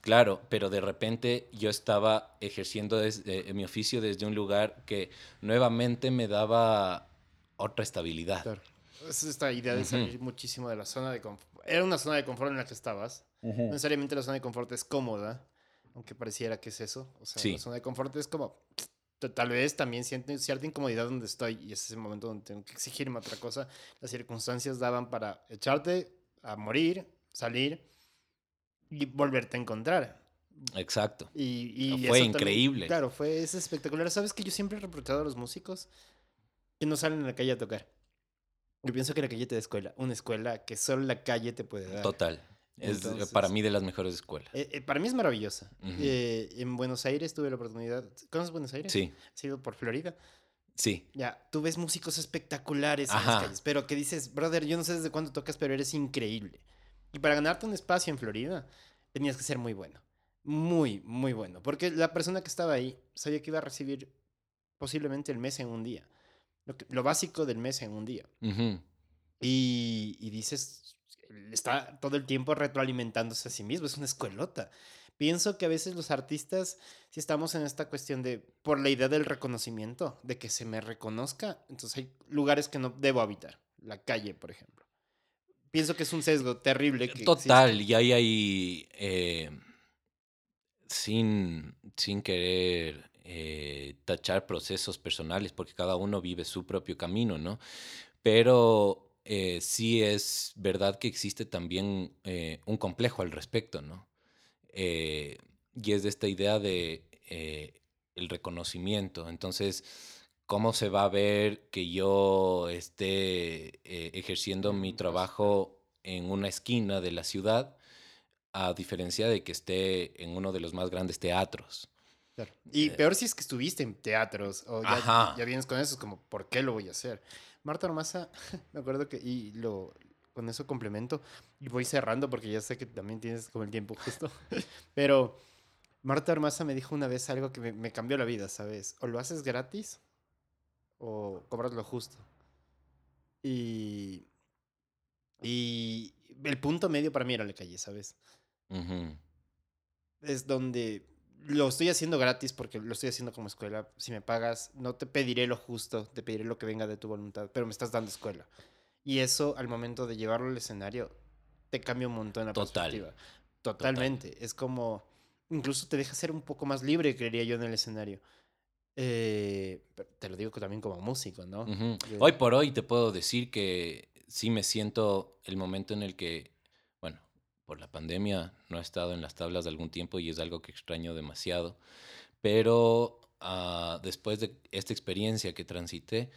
Claro, pero de repente yo estaba ejerciendo desde, mi oficio desde un lugar que nuevamente me daba otra estabilidad. Claro. Es esta idea de salir muchísimo de la zona de confort. Era una zona de confort en la que estabas. No necesariamente la zona de confort es cómoda, aunque pareciera que es eso. O sea, la zona de confort es como. Tal vez también siento cierta incomodidad donde estoy y es ese momento donde tengo que exigirme otra cosa. Las circunstancias daban para echarte a morir, salir y volverte a encontrar. Exacto. Y, fue increíble. claro, fue es espectacular. ¿Sabes que yo siempre he reprochado a los músicos que no salen a la calle a tocar? Yo pienso que la calle te da escuela, una escuela que solo la calle te puede dar. Total. Es para mí de las mejores escuelas. Eh, eh, para mí es maravillosa. Eh, en Buenos Aires tuve la oportunidad. ¿Conoces Buenos Aires? Sí. ¿Has ido por Florida? Sí. Ya, tú ves músicos espectaculares en las calles, pero que dices, brother, yo no sé desde cuándo tocas, pero eres increíble. Y para ganarte un espacio en Florida, tenías que ser muy bueno. Muy, muy bueno. Porque la persona que estaba ahí sabía que iba a recibir posiblemente el mes en un día. Lo, básico del mes en un día. y, y, dices, está todo el tiempo retroalimentándose a sí mismo, es una escuelota. Pienso que a veces los artistas, si estamos en esta cuestión de, por la idea del reconocimiento, de que se me reconozca, entonces hay lugares que no debo habitar, la calle, por ejemplo. Pienso que es un sesgo terrible. Total, y ahí hay, eh, sin, sin querer eh, tachar procesos personales, porque cada uno vive su propio camino, ¿no? Pero eh, sí es verdad que existe también eh, un complejo al respecto, ¿no? y es de esta idea de el reconocimiento. Entonces, ¿cómo se va a ver que yo esté ejerciendo mi trabajo en una esquina de la ciudad, a diferencia de que esté en uno de los más grandes teatros? Y eh, peor si es que estuviste en teatros o ya, ya, vienes con eso, es como, ¿por qué lo voy a hacer? Marta Ormaza, me acuerdo que, y lo, con eso complemento, y voy cerrando porque ya sé que también tienes como el tiempo justo, pero Marta Ormaza me dijo una vez algo que me, me, cambió la vida, ¿sabes? O lo haces gratis o cobras lo justo. Y, y el punto medio para mí era la calle, ¿sabes? Es donde lo estoy haciendo gratis porque lo estoy haciendo como escuela. Si me pagas, no te pediré lo justo, te pediré lo que venga de tu voluntad, pero me estás dando escuela. Y eso, al momento de llevarlo al escenario, te cambia un montón la perspectiva. Totalmente. Es como, incluso te deja ser un poco más libre, creería yo, en el escenario. Eh, te lo digo también como músico, ¿no? Hoy por hoy te puedo decir que sí me siento el momento en el que por la pandemia no he estado en las tablas de algún tiempo y es algo que extraño demasiado. Pero ah, después de esta experiencia que transité,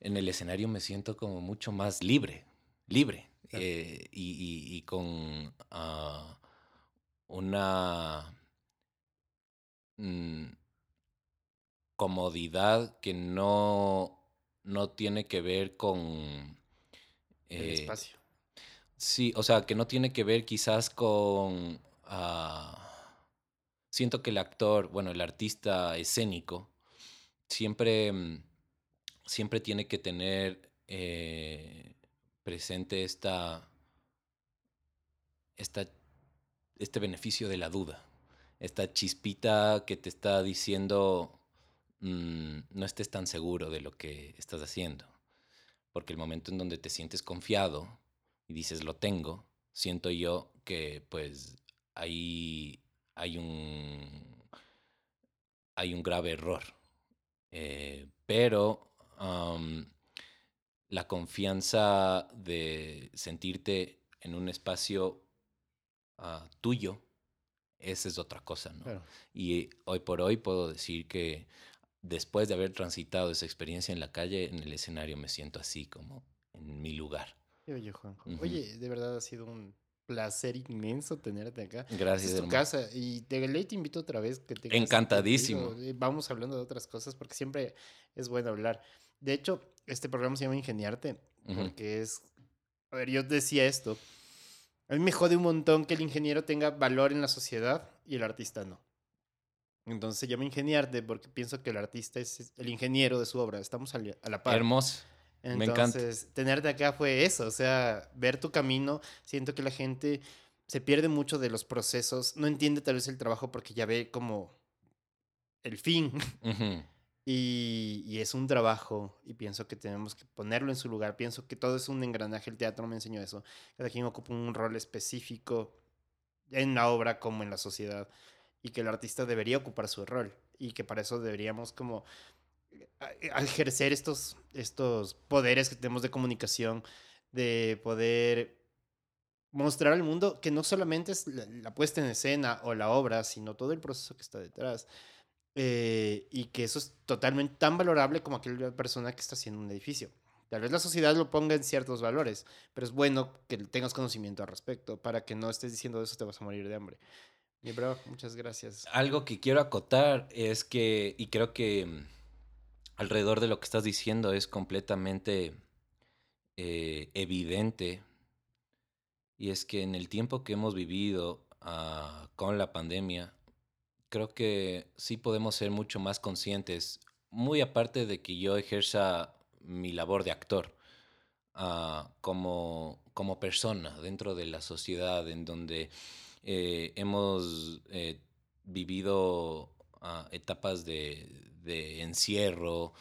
en el escenario me siento como mucho más libre, libre eh, y, con ah, una mm, comodidad que no, no tiene que ver con... el eh, espacio. Sí, o sea, que no tiene que ver quizás con... Ah, siento que el actor, bueno, el artista escénico, siempre, mm, siempre tiene que tener eh, presente esta, esta, este beneficio de la duda, esta chispita que te está diciendo mm, no estés tan seguro de lo que estás haciendo, porque el momento en donde te sientes confiado, y dices lo tengo, siento yo que pues ahí hay un, hay un grave error. Eh, pero la confianza de sentirte en un espacio ah, tuyo, esa es otra cosa, ¿no? Y hoy por hoy puedo decir que después de haber transitado esa experiencia en la calle, en el escenario me siento así como en mi lugar. Oye, Juanjo. Oye, de verdad ha sido un placer inmenso tenerte acá. Gracias, es tu casa. Y de ley te invito otra vez. Que te Encantadísimo. Vamos hablando de otras cosas porque siempre es bueno hablar. De hecho, este programa se llama Ingeniarte Porque es. A ver, yo decía esto. A mí me jode un montón que el ingeniero tenga valor en la sociedad y el artista no. Entonces se llama ingeniarte porque pienso que el artista es el ingeniero de su obra. Estamos a la par. Hermoso. Entonces, me tenerte acá fue eso, o sea, ver tu camino. Siento que la gente se pierde mucho de los procesos, no entiende tal vez el trabajo porque ya ve como el fin. y, y, es un trabajo y pienso que tenemos que ponerlo en su lugar. Pienso que todo es un engranaje, el teatro me enseñó eso. Cada quien ocupa un rol específico en la obra como en la sociedad y que el artista debería ocupar su rol y que para eso deberíamos como eh, ejercer estos, estos poderes que tenemos de comunicación, de poder mostrar al mundo que no solamente es la, puesta en escena o la obra, sino todo el proceso que está detrás. Eh, y que eso es totalmente tan valorable como aquella persona que está haciendo un edificio. Tal vez la sociedad lo ponga en ciertos valores, pero es bueno que tengas conocimiento al respecto para que no estés diciendo eso te vas a morir de hambre. Mi bro, muchas gracias. Algo que quiero acotar es que, y creo que alrededor de lo que estás diciendo es completamente eh, evidente. Y es que en el tiempo que hemos vivido ah, con la pandemia, creo que sí podemos ser mucho más conscientes, muy aparte de que yo ejerza mi labor de actor, ah, como, como persona dentro de la sociedad en donde eh, hemos eh, vivido ah, etapas de, de encierro,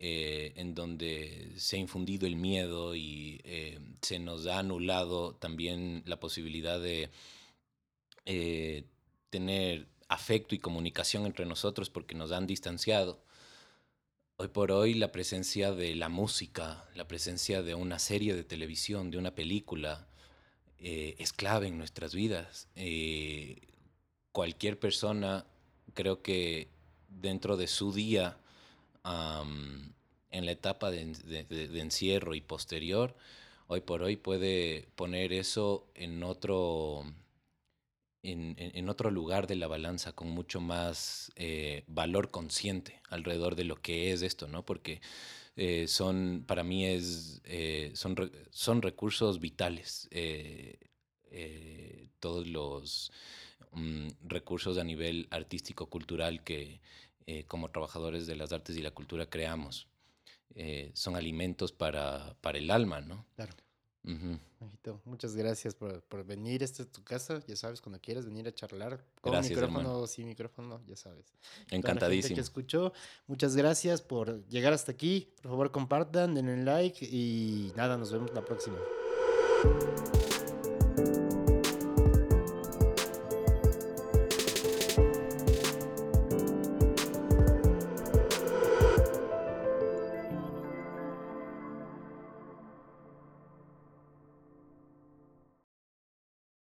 eh, en donde se ha infundido el miedo y eh, se nos ha anulado también la posibilidad de eh, tener afecto y comunicación entre nosotros porque nos han distanciado. Hoy por hoy la presencia de la música, la presencia de una serie de televisión, de una película, es clave en nuestras vidas. cualquier persona, creo que dentro de su día, en la etapa de, encierro y posterior, hoy por hoy puede poner eso en otro, en, otro lugar de la balanza con mucho más eh, valor consciente alrededor de lo que es esto, ¿no? Porque eh, son, para mí es, eh, son, son recursos vitales. todos los mm, recursos a nivel artístico-cultural que, eh, como trabajadores de las artes y la cultura creamos. Eh, son alimentos para, para, el alma, ¿no? Claro. muchas gracias por, por, venir. Esta es tu casa, ya sabes, cuando quieras venir a charlar. Con gracias, micrófono, sin micrófono, ya sabes. Encantadísimo. que escuchó, muchas gracias por llegar hasta aquí. Por favor, compartan, denle like y nada, nos vemos la próxima.